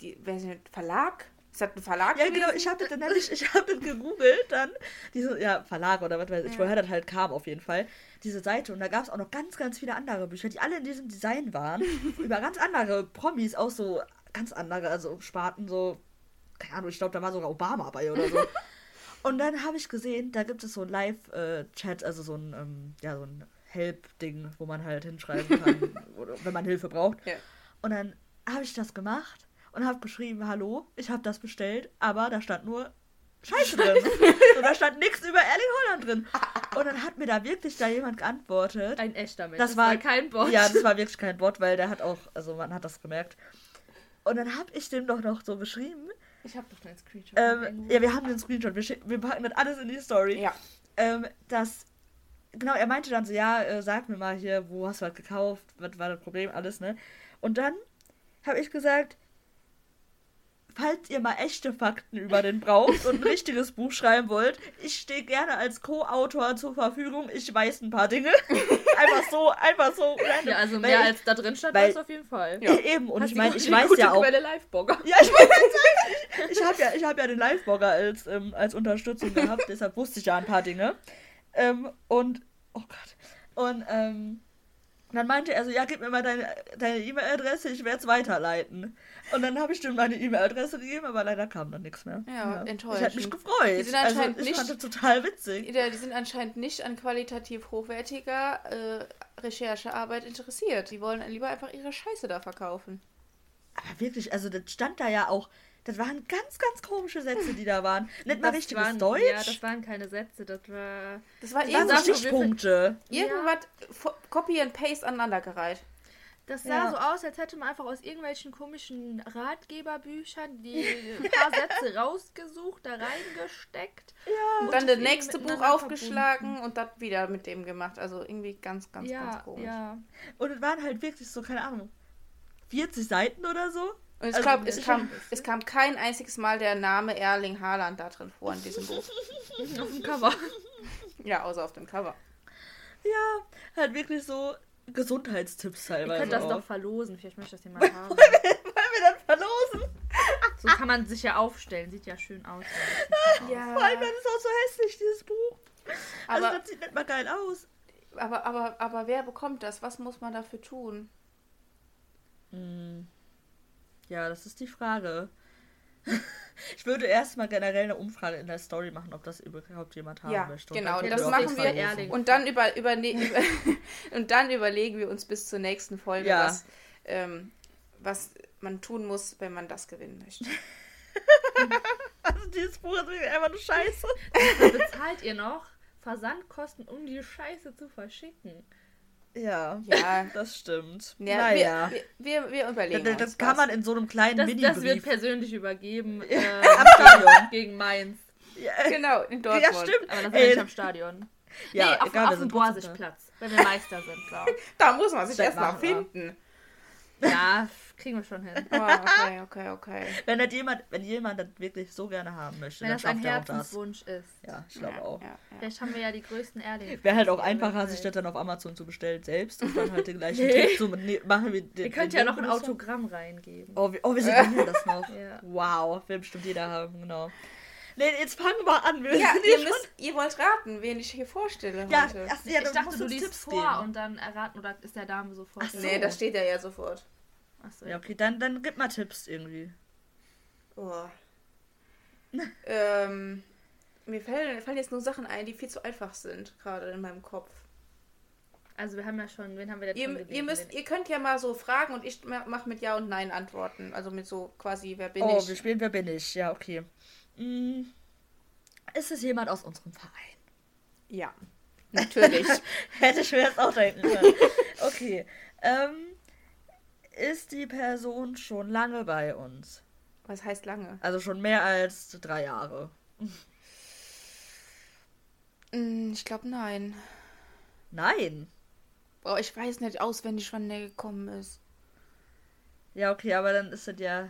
die, denn, Verlag? Ist das ein Verlag? Ja, genau, ich habe das nämlich, ich habe das gegoogelt dann, diese, ja, Verlag oder was weiß ich, Ja. woher das halt kam auf jeden Fall, diese Seite und da gab es auch noch ganz, ganz viele andere Bücher, die alle in diesem Design waren, über ganz andere Promis, auch so ganz andere, also Sparten, so, keine Ahnung, ich glaube, da war sogar Obama bei oder so. Und dann habe ich gesehen, da gibt es so ein Live-Chat, also so ein, ähm, ja, so ein Help-Ding, wo man halt hinschreiben kann, wenn man Hilfe braucht. Ja. Und dann habe ich das gemacht und habe geschrieben, hallo, ich habe das bestellt, aber da stand nur Scheiße drin. und da stand nichts über Erling Holland drin. Und dann hat mir da wirklich da jemand geantwortet. Ein echter Mensch. Das war- kein Bot. Ja, das war wirklich kein Bot, weil der hat auch, also man hat das gemerkt. Und dann habe ich dem doch noch so geschrieben. Ich habe doch deinen Screenshot. Ähm, ja, wir haben den Screenshot, wir, wir packen das alles in die Story. Ja. Ähm, dass, genau, er meinte dann so, ja, äh, sag mir mal hier, wo hast du was gekauft, was war das Problem, alles, ne? Und dann habe ich gesagt, falls ihr mal echte Fakten über den braucht und ein richtiges Buch schreiben wollt, ich stehe gerne als Co-Autor zur Verfügung, ich weiß ein paar Dinge. einfach so, einfach so random. ja, also Weil mehr ich- als da drin stand, weil- weißt du auf jeden Fall. Ja. Eben, und Hast ich meine, ich weiß gute ja auch, Quelle Live-Blogger. ja, ich sagen, ich, ich habe ja, ich hab ja den Live-Blogger als, ähm, als Unterstützung gehabt, deshalb wusste ich ja ein paar Dinge. Ähm, und, oh Gott. Und ähm, dann meinte er so, ja, gib mir mal deine deine E-Mail-Adresse, ich werde es weiterleiten. Und dann habe ich ihm meine E-Mail-Adresse gegeben, aber leider kam dann nichts mehr. Ja, Ich enttäuschend. hätte mich gefreut. Die sind also, anscheinend ich nicht- fand das total witzig. Die die sind anscheinend nicht an qualitativ hochwertiger äh, Recherchearbeit interessiert. Die wollen lieber einfach ihre Scheiße da verkaufen. Aber wirklich, also das stand da ja auch, das waren ganz, ganz komische Sätze, die da waren. Nicht mal Das richtiges waren, Deutsch. Ja, das waren keine Sätze, das war... Das war das waren irgendwas, Stichpunkte. irgendwas fo- Copy and Paste aneinandergereiht. Das sah Ja. so aus, als hätte man einfach aus irgendwelchen komischen Ratgeberbüchern die ein paar Sätze rausgesucht, da reingesteckt. Und dann das nächste Buch aufgeschlagen und das wieder mit dem gemacht. Also irgendwie ganz, ganz, ja, ganz komisch. ja. Und es waren halt wirklich so, keine Ahnung, 40 Seiten oder so. Und ich Also, glaube, es ich- kam, es kam kein einziges Mal der Name Erling Haaland da drin vor in diesem Buch. Auf dem Cover. Ja, außer auf dem Cover. Ja, halt wirklich so Gesundheitstipps Ihr teilweise. könnt das auch. doch verlosen, vielleicht möchte das jemand haben. Wollen wir dann verlosen? So kann man sich ja aufstellen, sieht ja schön aus. Ja. Vor allem, das ist auch so hässlich, dieses Buch. Also, Aber, das sieht nicht mal geil aus. aber, aber, aber wer bekommt das? Was muss man dafür tun? Hm. Ja, das ist die Frage. Ich würde erstmal generell eine Umfrage in der Story machen, ob das überhaupt jemand haben Ja, möchte. genau, das können wir auch machen das wir. Und dann über, über, über und dann überlegen wir uns bis zur nächsten Folge, Ja. was, ähm, was man tun muss, wenn man das gewinnen möchte. Also, dieses Buch ist einfach nur scheiße. Bezahlt ihr noch Versandkosten, um die Scheiße zu verschicken. Ja, Ja. das stimmt. Ja, naja. wir, wir, wir, überlegen das, das kann was. man in so einem kleinen Das, Mini-Brief. das wird persönlich übergeben äh, Am Stadion. gegen Mainz. ja, Genau, in Dortmund. ja, stimmt. Aber das ist nicht am Stadion. ja, nee, auf, egal, auf dem. Borsigplatz, wenn wir Meister sind, ich. Da muss man sich Das erst mal machen wir. finden. Ja, kriegen wir schon hin. Oh, okay, okay, okay. Wenn, das jemand, wenn jemand das wirklich so gerne haben möchte, Wenn dann das ein schafft er auch das. Herzenswunsch ist. Ja, ich glaube ja, auch. Ja, ja. Vielleicht haben wir ja die größten Erlinge. Wäre halt auch einfacher, sich das dann auf Amazon zu bestellen selbst und dann halt den gleichen Nee. Tipp zu ne, machen wie den. Ihr könnt ja noch ein. Autogramm reingeben. Oh, wir, oh, wir signieren das noch. Ja. Wow, will bestimmt jeder haben, genau. Nee, jetzt fangen wir an. Wir Ja, sind ihr, hier müsst, ihr wollt raten, wen ich hier vorstelle Ja, heute. ach, ja, ich dachte, du liest Tipps vor geben. und dann erraten oder ist der Dame sofort. Ach so. Nee, das steht ja ja sofort. Achso, Ja, okay, dann, dann gib mal Tipps irgendwie. Oh. ähm, mir fallen, fallen jetzt nur Sachen ein, die viel zu einfach sind, gerade in meinem Kopf. Also wir haben ja schon, wen haben wir denn schon Ihr, gelesen? ihr, müsst, ihr könnt ja mal so fragen und ich ma- mach mit Ja und Nein antworten. Also mit so quasi, wer bin oh, ich? wir spielen Wer bin ich? Ja, okay. Mm, ist es jemand aus unserem Verein? Ja, natürlich. Hätte ich mir jetzt auch denken können. Okay. Ähm, ist die Person schon lange bei uns? Was heißt lange? Also schon mehr als drei Jahre. Mm, Ich glaube nein. Nein. Oh, ich weiß nicht auswendig, wann der gekommen ist. Ja, okay, aber dann ist es ja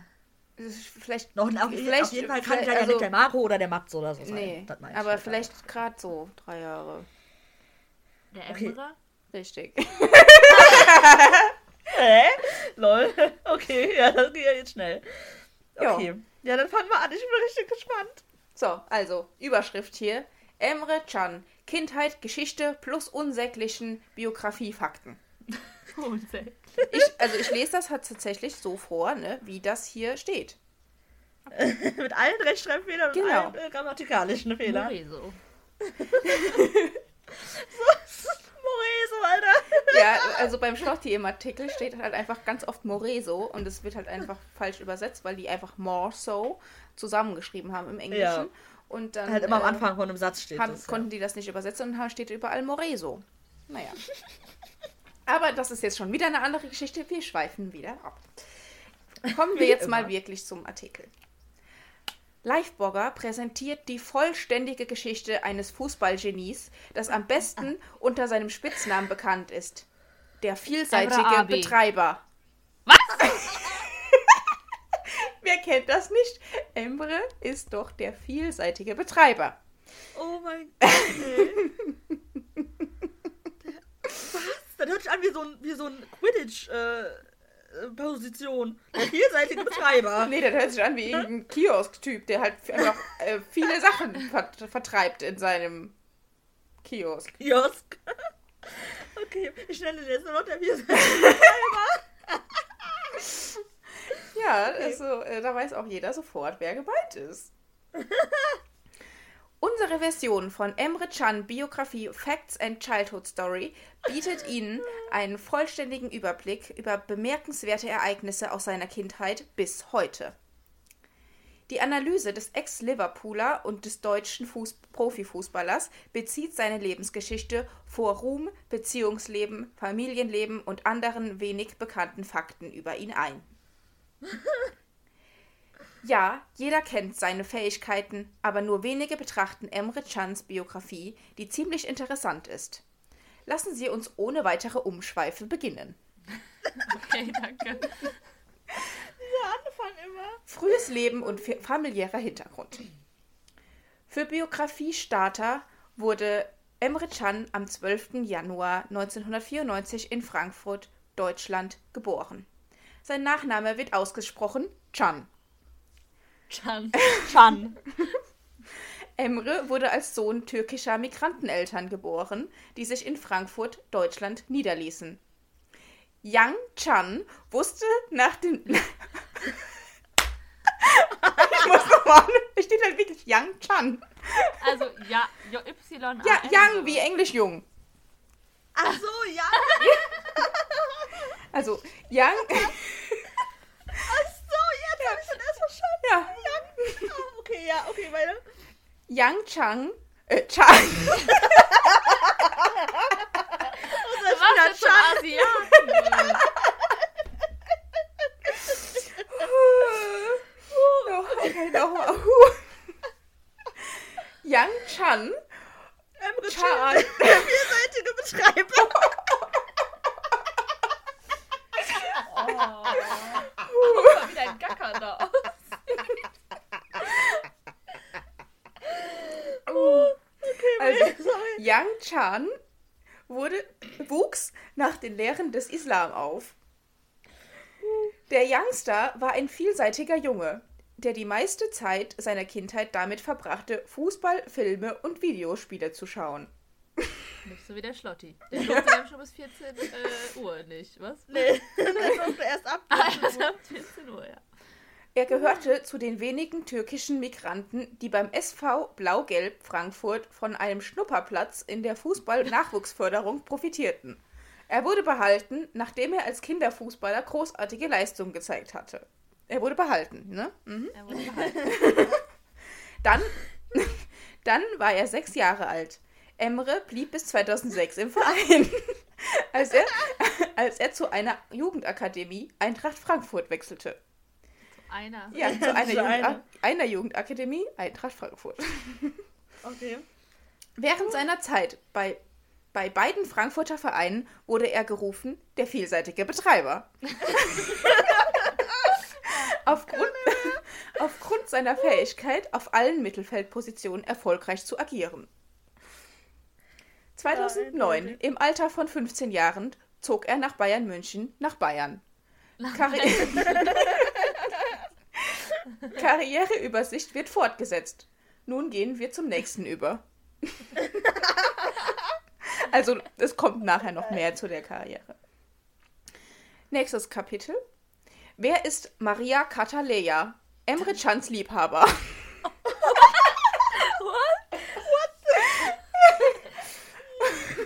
Das ist Vielleicht noch auf, Vielleicht- auf jeden Fall kann ja, ja also- nicht der Marco oder der Mats oder so sein. Nee, Das aber halt vielleicht gerade so drei Jahre. Der Okay. Emperor? Richtig. Hä? Lol. Okay, ja, das geht ja jetzt schnell. Ja. Okay. Ja, dann fangen wir an. Ich bin richtig gespannt. So, also, Überschrift hier. Emre Can. Kindheit, Geschichte plus unsäglichen Biografiefakten. Unsäglich. Ich, also ich lese das halt tatsächlich so vor, ne, wie das hier steht. Mit allen Rechtschreibfehlern Genau. und allen äh, grammatikalischen Fehlern. Moreso. Moreso, Alter. Ja, also beim Schlotti im Artikel steht halt einfach ganz oft Moreso und es wird halt einfach falsch übersetzt, weil die einfach more so zusammengeschrieben haben im Englischen. Ja. Und dann Halt immer am äh, Anfang von einem Satz steht haben, das. Ja. konnten die das nicht übersetzen und da steht überall Moreso. Naja. Aber das ist jetzt schon wieder eine andere Geschichte. Wir schweifen wieder ab. Kommen wir jetzt mal wirklich zum Artikel. Livebogger präsentiert die vollständige Geschichte eines Fußballgenies, das am besten unter seinem Spitznamen bekannt ist. Der vielseitige. Betreiber. Was? Wer kennt das nicht? Emre ist doch der vielseitige Betreiber. Oh mein Gott. Was? Das hört sich an wie so ein, wie so ein Quidditch-Position. Der vielseitige Betreiber. Nee, das hört sich an wie irgendein Kiosk-Typ, der halt einfach äh, viele Sachen vert vertreibt in seinem Kiosk. Kiosk. Okay, ich nenne den jetzt nur noch der vielseitige Betreiber. Ja, also äh, da weiß auch jeder sofort, wer gemeint ist. Unsere Version von Emre Can Biografie Facts and Childhood Story bietet Ihnen einen vollständigen Überblick über bemerkenswerte Ereignisse aus seiner Kindheit bis heute. Die Analyse des Ex-Liverpooler und des deutschen Fuß Profifußballers bezieht seine Lebensgeschichte vor Ruhm, Beziehungsleben, Familienleben und anderen wenig bekannten Fakten über ihn ein. Ja, jeder kennt seine Fähigkeiten, aber nur wenige betrachten Emre Chans Biografie, die ziemlich interessant ist. Lassen Sie uns ohne weitere Umschweife beginnen. Okay, danke. Dieser Anfang immer. Frühes Leben und fa- familiärer Hintergrund. Für Biografiestarter wurde Emre Can am 12. Januar 1994 in Frankfurt, Deutschland, geboren. Sein Nachname wird ausgesprochen Can. Chan. Chan. Emre wurde als Sohn türkischer Migranteneltern geboren, die sich in Frankfurt, Deutschland, niederließen. Yang Chan wusste nach dem. ich muss nochmal. Es steht halt wirklich Yang Chan. Also, ja, Y. Ja, Yang wie Englisch jung. Ach so, ja. Also Yang. Ach so, jetzt hab ich schon erst verstanden. Ja. Ah, okay, ja, okay, weiter. Yang Chang. Äh, Chang. Unser Was Spieler ist zum Chan. Asiaten? Oh, okay, nochmal. Yang Chan. Emre Chan. Betreiber. Oh. Guck mal, wieder ein Gacker da aus. Also, Sorry. Yang Chan wurde, wuchs nach den Lehren des Islam auf. Der Youngster war ein vielseitiger Junge, der die meiste Zeit seiner Kindheit damit verbrachte, Fußball, Filme und Videospiele zu schauen. Nicht so wie der Schlotti. Der durfte nämlich schon bis 14 äh, Uhr nicht, was? Nee, das durfte erst ab. Ah, erst ab 14 Uhr, ja. Er gehörte zu den wenigen türkischen Migranten, die beim SV Blau-Gelb Frankfurt von einem Schnupperplatz in der Fußball-Nachwuchsförderung profitierten. Er wurde behalten, nachdem er als Kinderfußballer großartige Leistungen gezeigt hatte. Er wurde behalten, ne? Mhm. Er wurde behalten. Dann, dann war er sechs Jahre alt. Emre blieb bis 2006 im Verein, als er, als er zu einer Jugendakademie Eintracht Frankfurt wechselte. Einer. Ja, zu einer, Zu Jugend einer. einer Jugendakademie Eintracht Frankfurt. Okay. Während seiner Zeit bei, bei beiden Frankfurter Vereinen wurde er gerufen, der vielseitige Betreiber. aufgrund, aufgrund seiner Fähigkeit, auf allen Mittelfeldpositionen erfolgreich zu agieren. 2009, Eindeutig. im Alter von 15 Jahren, zog er nach Bayern München nach Bayern. Karri Karriereübersicht wird fortgesetzt. Nun gehen wir zum nächsten über. also, es kommt nachher noch mehr zu der Karriere. Nächstes Kapitel. Wer ist Maria Cataleya? Emre Chans Liebhaber.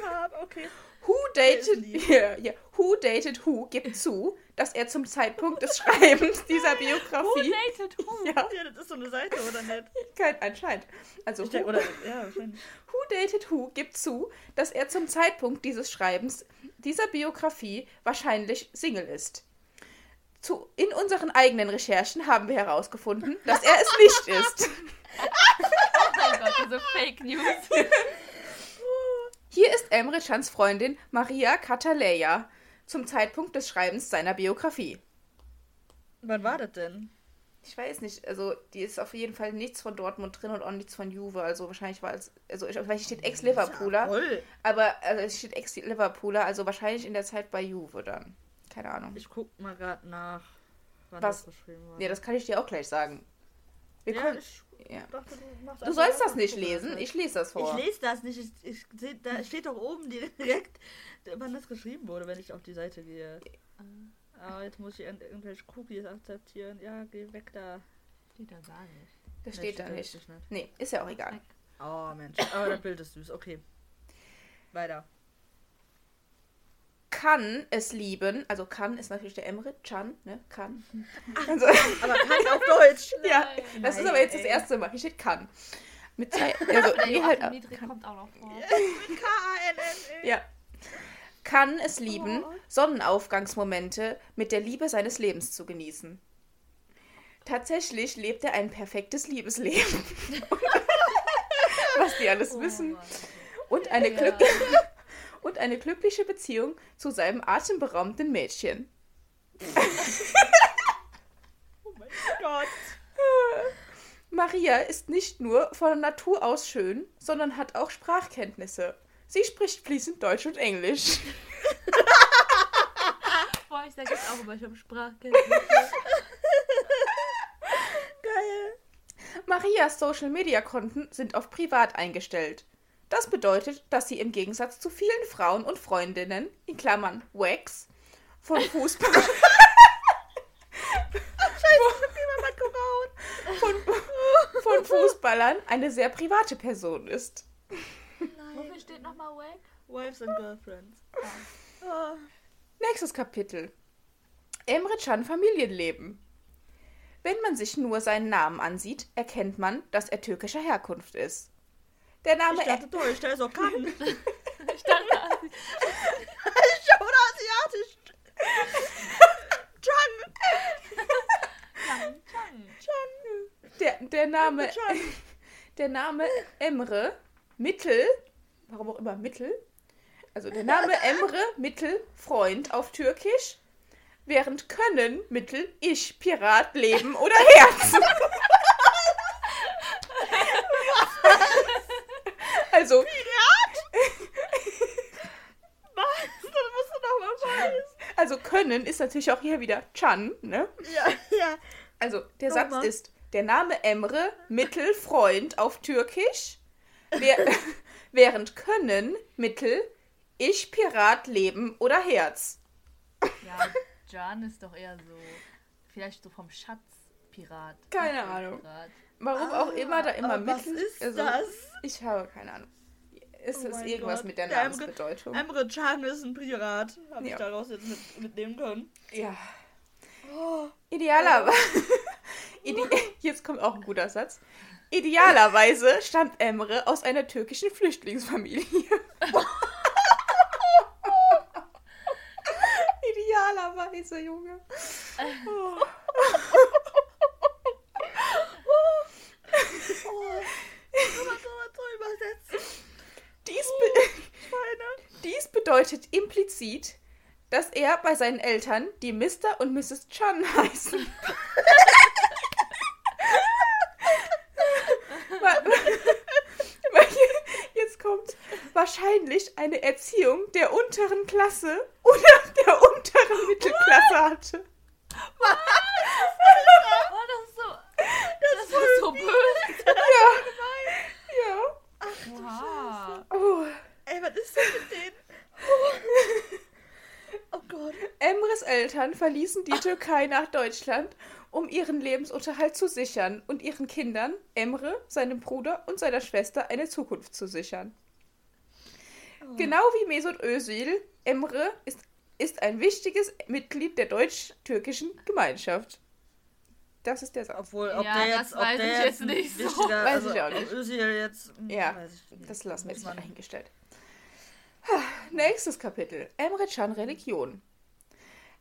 Ja, okay. Who dated, ja, ja, who dated who gibt zu, dass er zum Zeitpunkt des Schreibens dieser Who Biografie dated who? ja, Ja, das ist so eine Seite, oder nicht? kein anscheinend. Also Ich who, denke, oder, ja, who dated who gibt zu, dass er zum Zeitpunkt dieses Schreibens dieser Biografie wahrscheinlich Single ist. Zu, in unseren eigenen Recherchen haben wir herausgefunden, dass er es nicht ist. Oh mein Gott, diese Fake News. Hier ist Emre Chans Freundin Maria Cataleya zum Zeitpunkt des Schreibens seiner Biografie. Wann war das denn? Ich weiß nicht, also die ist auf jeden Fall nichts von Dortmund drin und auch nichts von Juve. Also wahrscheinlich war es, also ich- vielleicht steht Ex-Liverpooler, Voll. aber also es steht Ex-Liverpooler, also wahrscheinlich in der Zeit bei Juve dann. Keine Ahnung. Ich guck mal gerade nach, wann Was? das geschrieben war. Ja, das kann ich dir auch gleich sagen. Wir ja, können, ich ja. dachte, du machst Du sollst das nicht lesen, ich lese das vor. Ich lese das nicht. Ich, ich, seh- da steht doch oben direkt, wann das geschrieben wurde, wenn ich auf die Seite gehe. Aber jetzt muss ich irgend- irgendwelche Cookies akzeptieren. Ja, geh weg da. Steht da gar nicht. Das steht da nicht. nicht. Nee, ist ja auch egal. Oh, Mensch. Aber das Bild ist süß. Okay. Weiter. Kann es lieben, also kann ist natürlich der Emre, Chan, ne? Kann. Also, Aber kann auf Deutsch. ja, das ist Nein, aber jetzt das ey. erste Mal. Hier steht kann. Mit zwei, also, nee, halt, kann. kommt auch noch vor. K-A-N-N-E. Ja. Kann es lieben, Oh. Sonnenaufgangsmomente mit der Liebe seines Lebens zu genießen. Tatsächlich lebt er ein perfektes Liebesleben. Was die alles wissen. Und eine, Ja. Glück und eine glückliche Beziehung zu seinem atemberaubenden Mädchen. Oh mein Gott. Maria ist nicht nur von Natur aus schön, sondern hat auch Sprachkenntnisse. Sie spricht fließend Deutsch und Englisch. Boah, ich sag jetzt auch immer, ich habe Sprachkenntnisse. Geil. Marias Social-Media-Konten sind auf privat eingestellt. Das bedeutet, dass sie im Gegensatz zu vielen Frauen und Freundinnen, in Klammern Wax, von Fußball, von, von Fußballern eine sehr private Person ist. Wofür steht nochmal Wack? Wives and Girlfriends. Oh. Nächstes Kapitel. Emre Can Familienleben. Wenn man sich nur seinen Namen ansieht, erkennt man, dass er türkischer Herkunft ist. Der Name Ich dachte der ist auch kann. Ich dachte, Oder asiatisch. Chang. Chang, Chang. Der, der Name, Chang. der Name Emre Mittel, warum auch immer Mittel, also der Name Emre Mittel Freund auf Türkisch, während Können Mittel Ich Pirat Leben oder Herz. also Was? Das musst du doch mal weiß. also Können ist natürlich auch hier wieder Chan, ne? Ja, ja. Also der Satz Nochmal. ist der Name Emre Mittel Freund auf Türkisch, wer, während Können Mittel Ich Pirat Leben oder Herz. Ja, Jan ist doch eher so, vielleicht so vom Schatz Pirat. Keine Ahnung. Pirat. Warum auch immer da immer aber was ist also, das? Ich habe keine Ahnung. Ist Oh es irgendwas Gott. mit der Namensbedeutung? Emre Can ist ein Pirat. Habe ich Ja. daraus jetzt mit, mitnehmen können. ja. Oh. Idealerweise. Ide Jetzt kommt auch ein guter Satz. Idealerweise stammt Emre aus einer türkischen Flüchtlingsfamilie. Idealerweise, Junge. Oh. Kann man sowas so übersetzen? Dies, be Schweine. Dies bedeutet implizit, dass er bei seinen Eltern, die Mr. und Mrs. Chan heißen. Jetzt kommt wahrscheinlich eine Erziehung der unteren Klasse oder der unteren Mittelklasse hatte. Oh, das ist so, das ist so böse. Ja. Ja. Ach. Scheiße. Oh. Ey, was ist denn mit denen? Oh Gott. Emres Großeltern verließen die Türkei nach Deutschland, um ihren Lebensunterhalt zu sichern und ihren Kindern, Emre, seinem Bruder und seiner Schwester eine Zukunft zu sichern. Genau wie Mesut Özil, Emre ist, ist ein wichtiges Mitglied der deutsch-türkischen Gemeinschaft. Das ist der Satz. Obwohl, ob Ja, der das jetzt, ob weiß der ich jetzt jetzt nicht so. Weiß also, ich auch nicht. Özil jetzt, Ja, weiß ich nicht. Das lassen wir jetzt mal dahingestellt. Nächstes Kapitel. Emre Can Religion.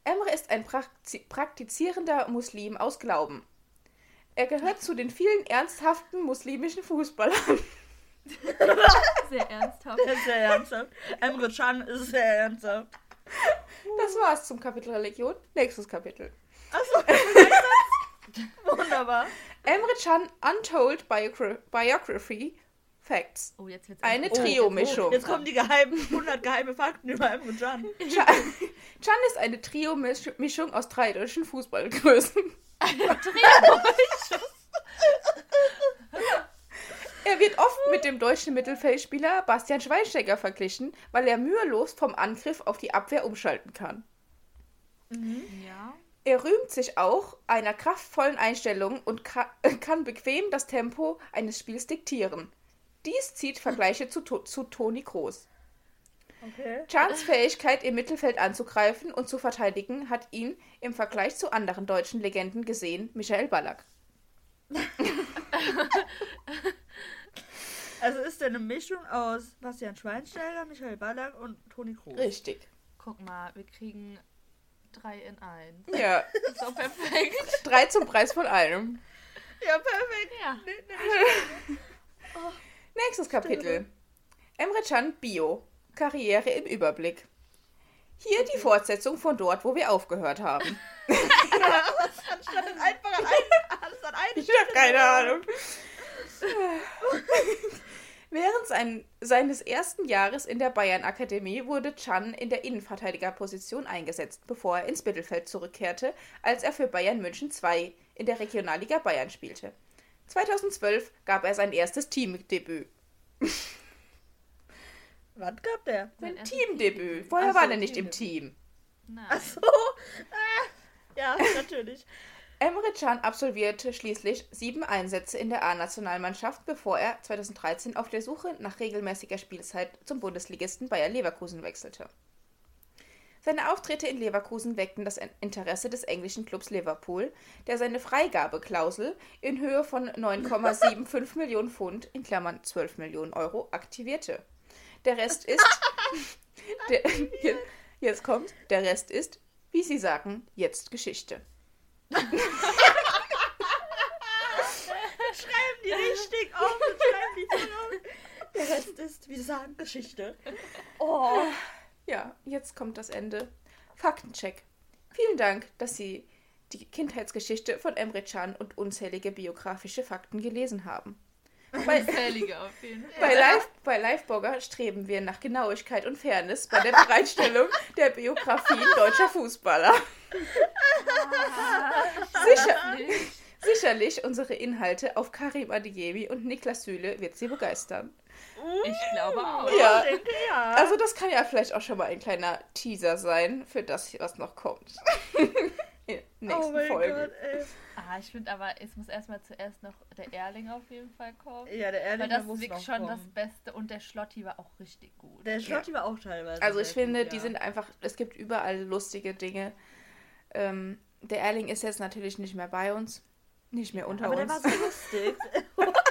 Emre ist ein prakti- praktizierender Muslim aus Glauben. Er gehört zu den vielen ernsthaften muslimischen Fußballern. Sehr ernsthaft. Sehr ernsthaft. Emre Can ist sehr ernsthaft. Das war's zum Kapitel Religion. Nächstes Kapitel. Achso, Wunderbar. Emre Can Untold Biogra Biography Facts. Oh, jetzt wird's Eine interessant. Trio-Mischung. Jetzt kommen die geheimen 100 geheime Fakten über Emre Can. Can, Can ist eine Trio-Mischung aus drei deutschen Fußballgrößen. Er wird oft mit dem deutschen Mittelfeldspieler Bastian Schweinsteiger verglichen, weil er mühelos vom Angriff auf die Abwehr umschalten kann. Ja. Er rühmt sich auch einer kraftvollen Einstellung und ka kann bequem das Tempo eines Spiels diktieren. Dies zieht Vergleiche zu, To- zu Toni Kroos. Okay. Chans Fähigkeit, im Mittelfeld anzugreifen und zu verteidigen, hat ihn im Vergleich zu anderen deutschen Legenden gesehen Michael Ballack. Also ist der eine Mischung aus Bastian Schweinsteiger, Michael Ballack und Toni Kroos. Richtig. Guck mal, wir kriegen drei in eins. Ja, Das ist doch perfekt. drei zum Preis von einem. Ja, perfekt. Ja. Nee, nee, Nächstes Kapitel. Emre Can Bio. Karriere im Überblick. Hier die Fortsetzung von dort, wo wir aufgehört haben. Anstatt es einfach an ein, alles an eine Ich habe keine Ahnung. Während sein, seines ersten Jahres in der Bayern-Akademie wurde Chan in der Innenverteidigerposition eingesetzt, bevor er ins Mittelfeld zurückkehrte, als er für Bayern München 2 in der Regionalliga Bayern spielte. 2012 gab er sein erstes Teamdebüt. Was gab der? Sein Teamdebüt. Vorher Ach so, war er nicht im. Team. Nein. Achso. Ah, ja, natürlich. Emre Can absolvierte schließlich sieben Einsätze in der A-Nationalmannschaft, bevor er 2013 auf der Suche nach regelmäßiger Spielzeit zum Bundesligisten Bayer Leverkusen wechselte. Seine Auftritte in Leverkusen weckten das Interesse des englischen Clubs Liverpool, der seine Freigabeklausel in Höhe von 9,75 Millionen Pfund in Klammern 12 Millionen Euro aktivierte. Der Rest ist. der, hier- jetzt kommt. Der Rest ist, wie sie sagen, jetzt Geschichte. Schreiben die richtig auf und schreiben die auf. Der Rest ist, wie sie sagen, Geschichte. Oh. Ja, jetzt kommt das Ende. Faktencheck. Vielen Dank, dass Sie die Kindheitsgeschichte von Emre Can und unzählige biografische Fakten gelesen haben. Bei, Unzählige auf jeden Fall. bei, Live, bei Livebogger streben wir nach Genauigkeit und Fairness bei der Bereitstellung der Biografien deutscher Fußballer. Sicher, sicherlich unsere Inhalte auf Karim Adeyemi und Niklas Süle wird Sie begeistern. Ich glaube auch. Ja. Ja. Also das kann ja vielleicht auch schon mal ein kleiner Teaser sein für das, was noch kommt. In der oh nächsten mein Folge. Gott, ey. Ah, ich finde aber, es muss erstmal zuerst noch der Erling auf jeden Fall kommen. Ja, der Weil Erlinger das ist wirklich schon das. Beste und der Schlotti war auch richtig gut. Der Schlotti war auch teilweise. Also ich finde, gut, die ja. sind einfach, es gibt überall lustige Dinge. Ähm, der Erling ist jetzt natürlich nicht mehr bei uns. Nicht mehr unter Aber der uns. war so lustig.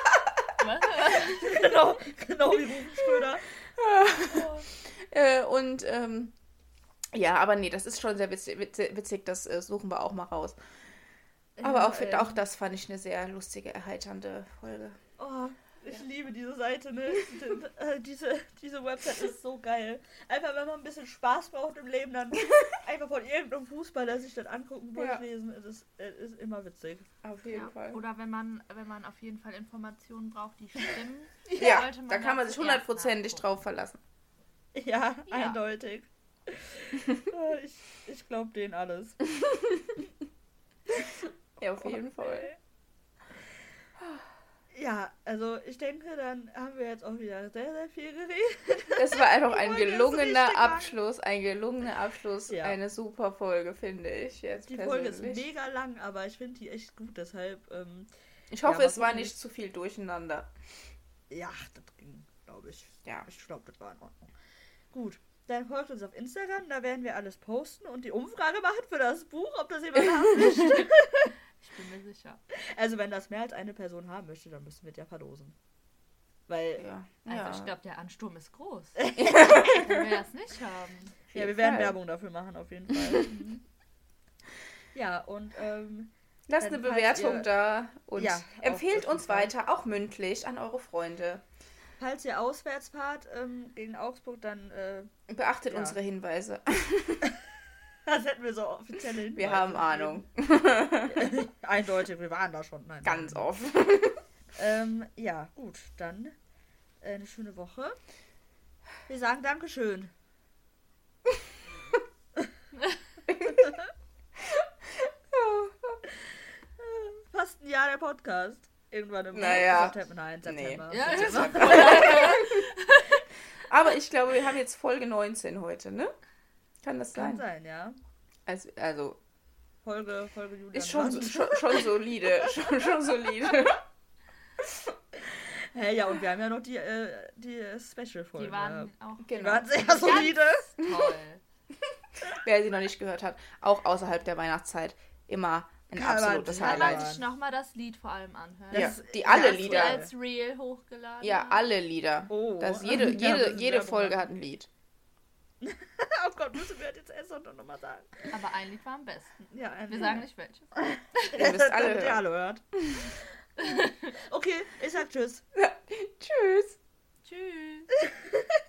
Was? genau, genau wie Rufen Schröder. äh, und ähm, ja, aber nee, das ist schon sehr witzig, witzig, das äh, suchen wir auch mal raus. Aber auch, ey. auch das fand ich eine sehr lustige, erheiternde Folge. Oh, ich liebe diese Seite, ne? Äh, diese, diese Website ist so geil. Einfach, wenn man ein bisschen Spaß braucht im Leben, dann einfach von irgendeinem Fußballer sich das angucken, Ja. durchlesen. Es ist, es ist immer witzig. Auf jeden Ja. Fall. Oder wenn man, wenn man auf jeden Fall Informationen braucht, die stimmen. Ja, sollte man da kann man sich hundertprozentig drauf verlassen. Ja, Ja. eindeutig. Äh, ich ich glaube denen alles. Ja, auf jeden Fall. Ja, also ich denke, dann haben wir jetzt auch wieder sehr, sehr viel geredet. Das war einfach ein Folge gelungener lang. Abschluss, ein gelungener Abschluss, Ja. eine super Folge, finde ich jetzt Die Folge persönlich. ist mega lang, aber ich finde die echt gut, deshalb, ähm, ich hoffe, Ja, es war nicht zu viel durcheinander. ja, das ging, glaube ich. Ja. Ich glaube, das war in Ordnung. Gut, dann folgt uns auf Instagram, da werden wir alles posten und die Umfrage machen für das Buch, ob das jemand haben möchte. Ich bin mir sicher. Also wenn das mehr als eine Person haben möchte, dann müssen wir ja verlosen. Weil, Ja. Also ja. ich glaube, der Ansturm ist groß. Wenn wir das nicht haben. ja, wir jeden werden Fall. Werbung dafür machen, auf jeden Fall. Mhm. ja, und, ähm, Lasst eine Bewertung ihr- da und Ja, empfehlt uns Fall. weiter, auch mündlich, an eure Freunde. falls ihr auswärts fahrt ähm, gegen Augsburg, dann äh, Beachtet Ja. unsere Hinweise. das hätten wir so offizielle Hinweise Wir haben. Ahnung. Eindeutig, wir waren da schon. Nein, Ganz nein. oft. Ähm, ja, gut, dann äh, eine schöne Woche. Wir sagen Dankeschön. Fast ein Jahr der Podcast. Irgendwann im Naja. September. Nein, Nee. September. Ja, das September. Aber ich glaube, wir haben jetzt Folge 19 heute, ne? Kann das Kann sein? sein, ja. Also, also Folge, Folge Julian. ist schon, schon, schon solide. Schon, schon solide. Hä, ja, und wir haben ja noch die, äh, die Special-Folge. Die waren auch Die Genau. waren sehr solide. toll. Wer sie noch nicht gehört hat, auch außerhalb der Weihnachtszeit immer ein aber absolutes die- Da Highlight. wollte ich nochmal das Lied vor allem anhören. Ja, Das- die alle Lieder. Ja. als Reel hochgeladen. Ja, alle Lieder. Oh. Das jede, Ja, jede, jede Werbung Folge hat ein Lied. Oh Gott, müssen wir jetzt erst noch nochmal sagen. Aber ein Lied war am besten. Ja, ein Wir sagen nicht welches. Ihr müsst alle hören. alle hört. okay, ich sag Tschüss. Tschüss. Tschüss.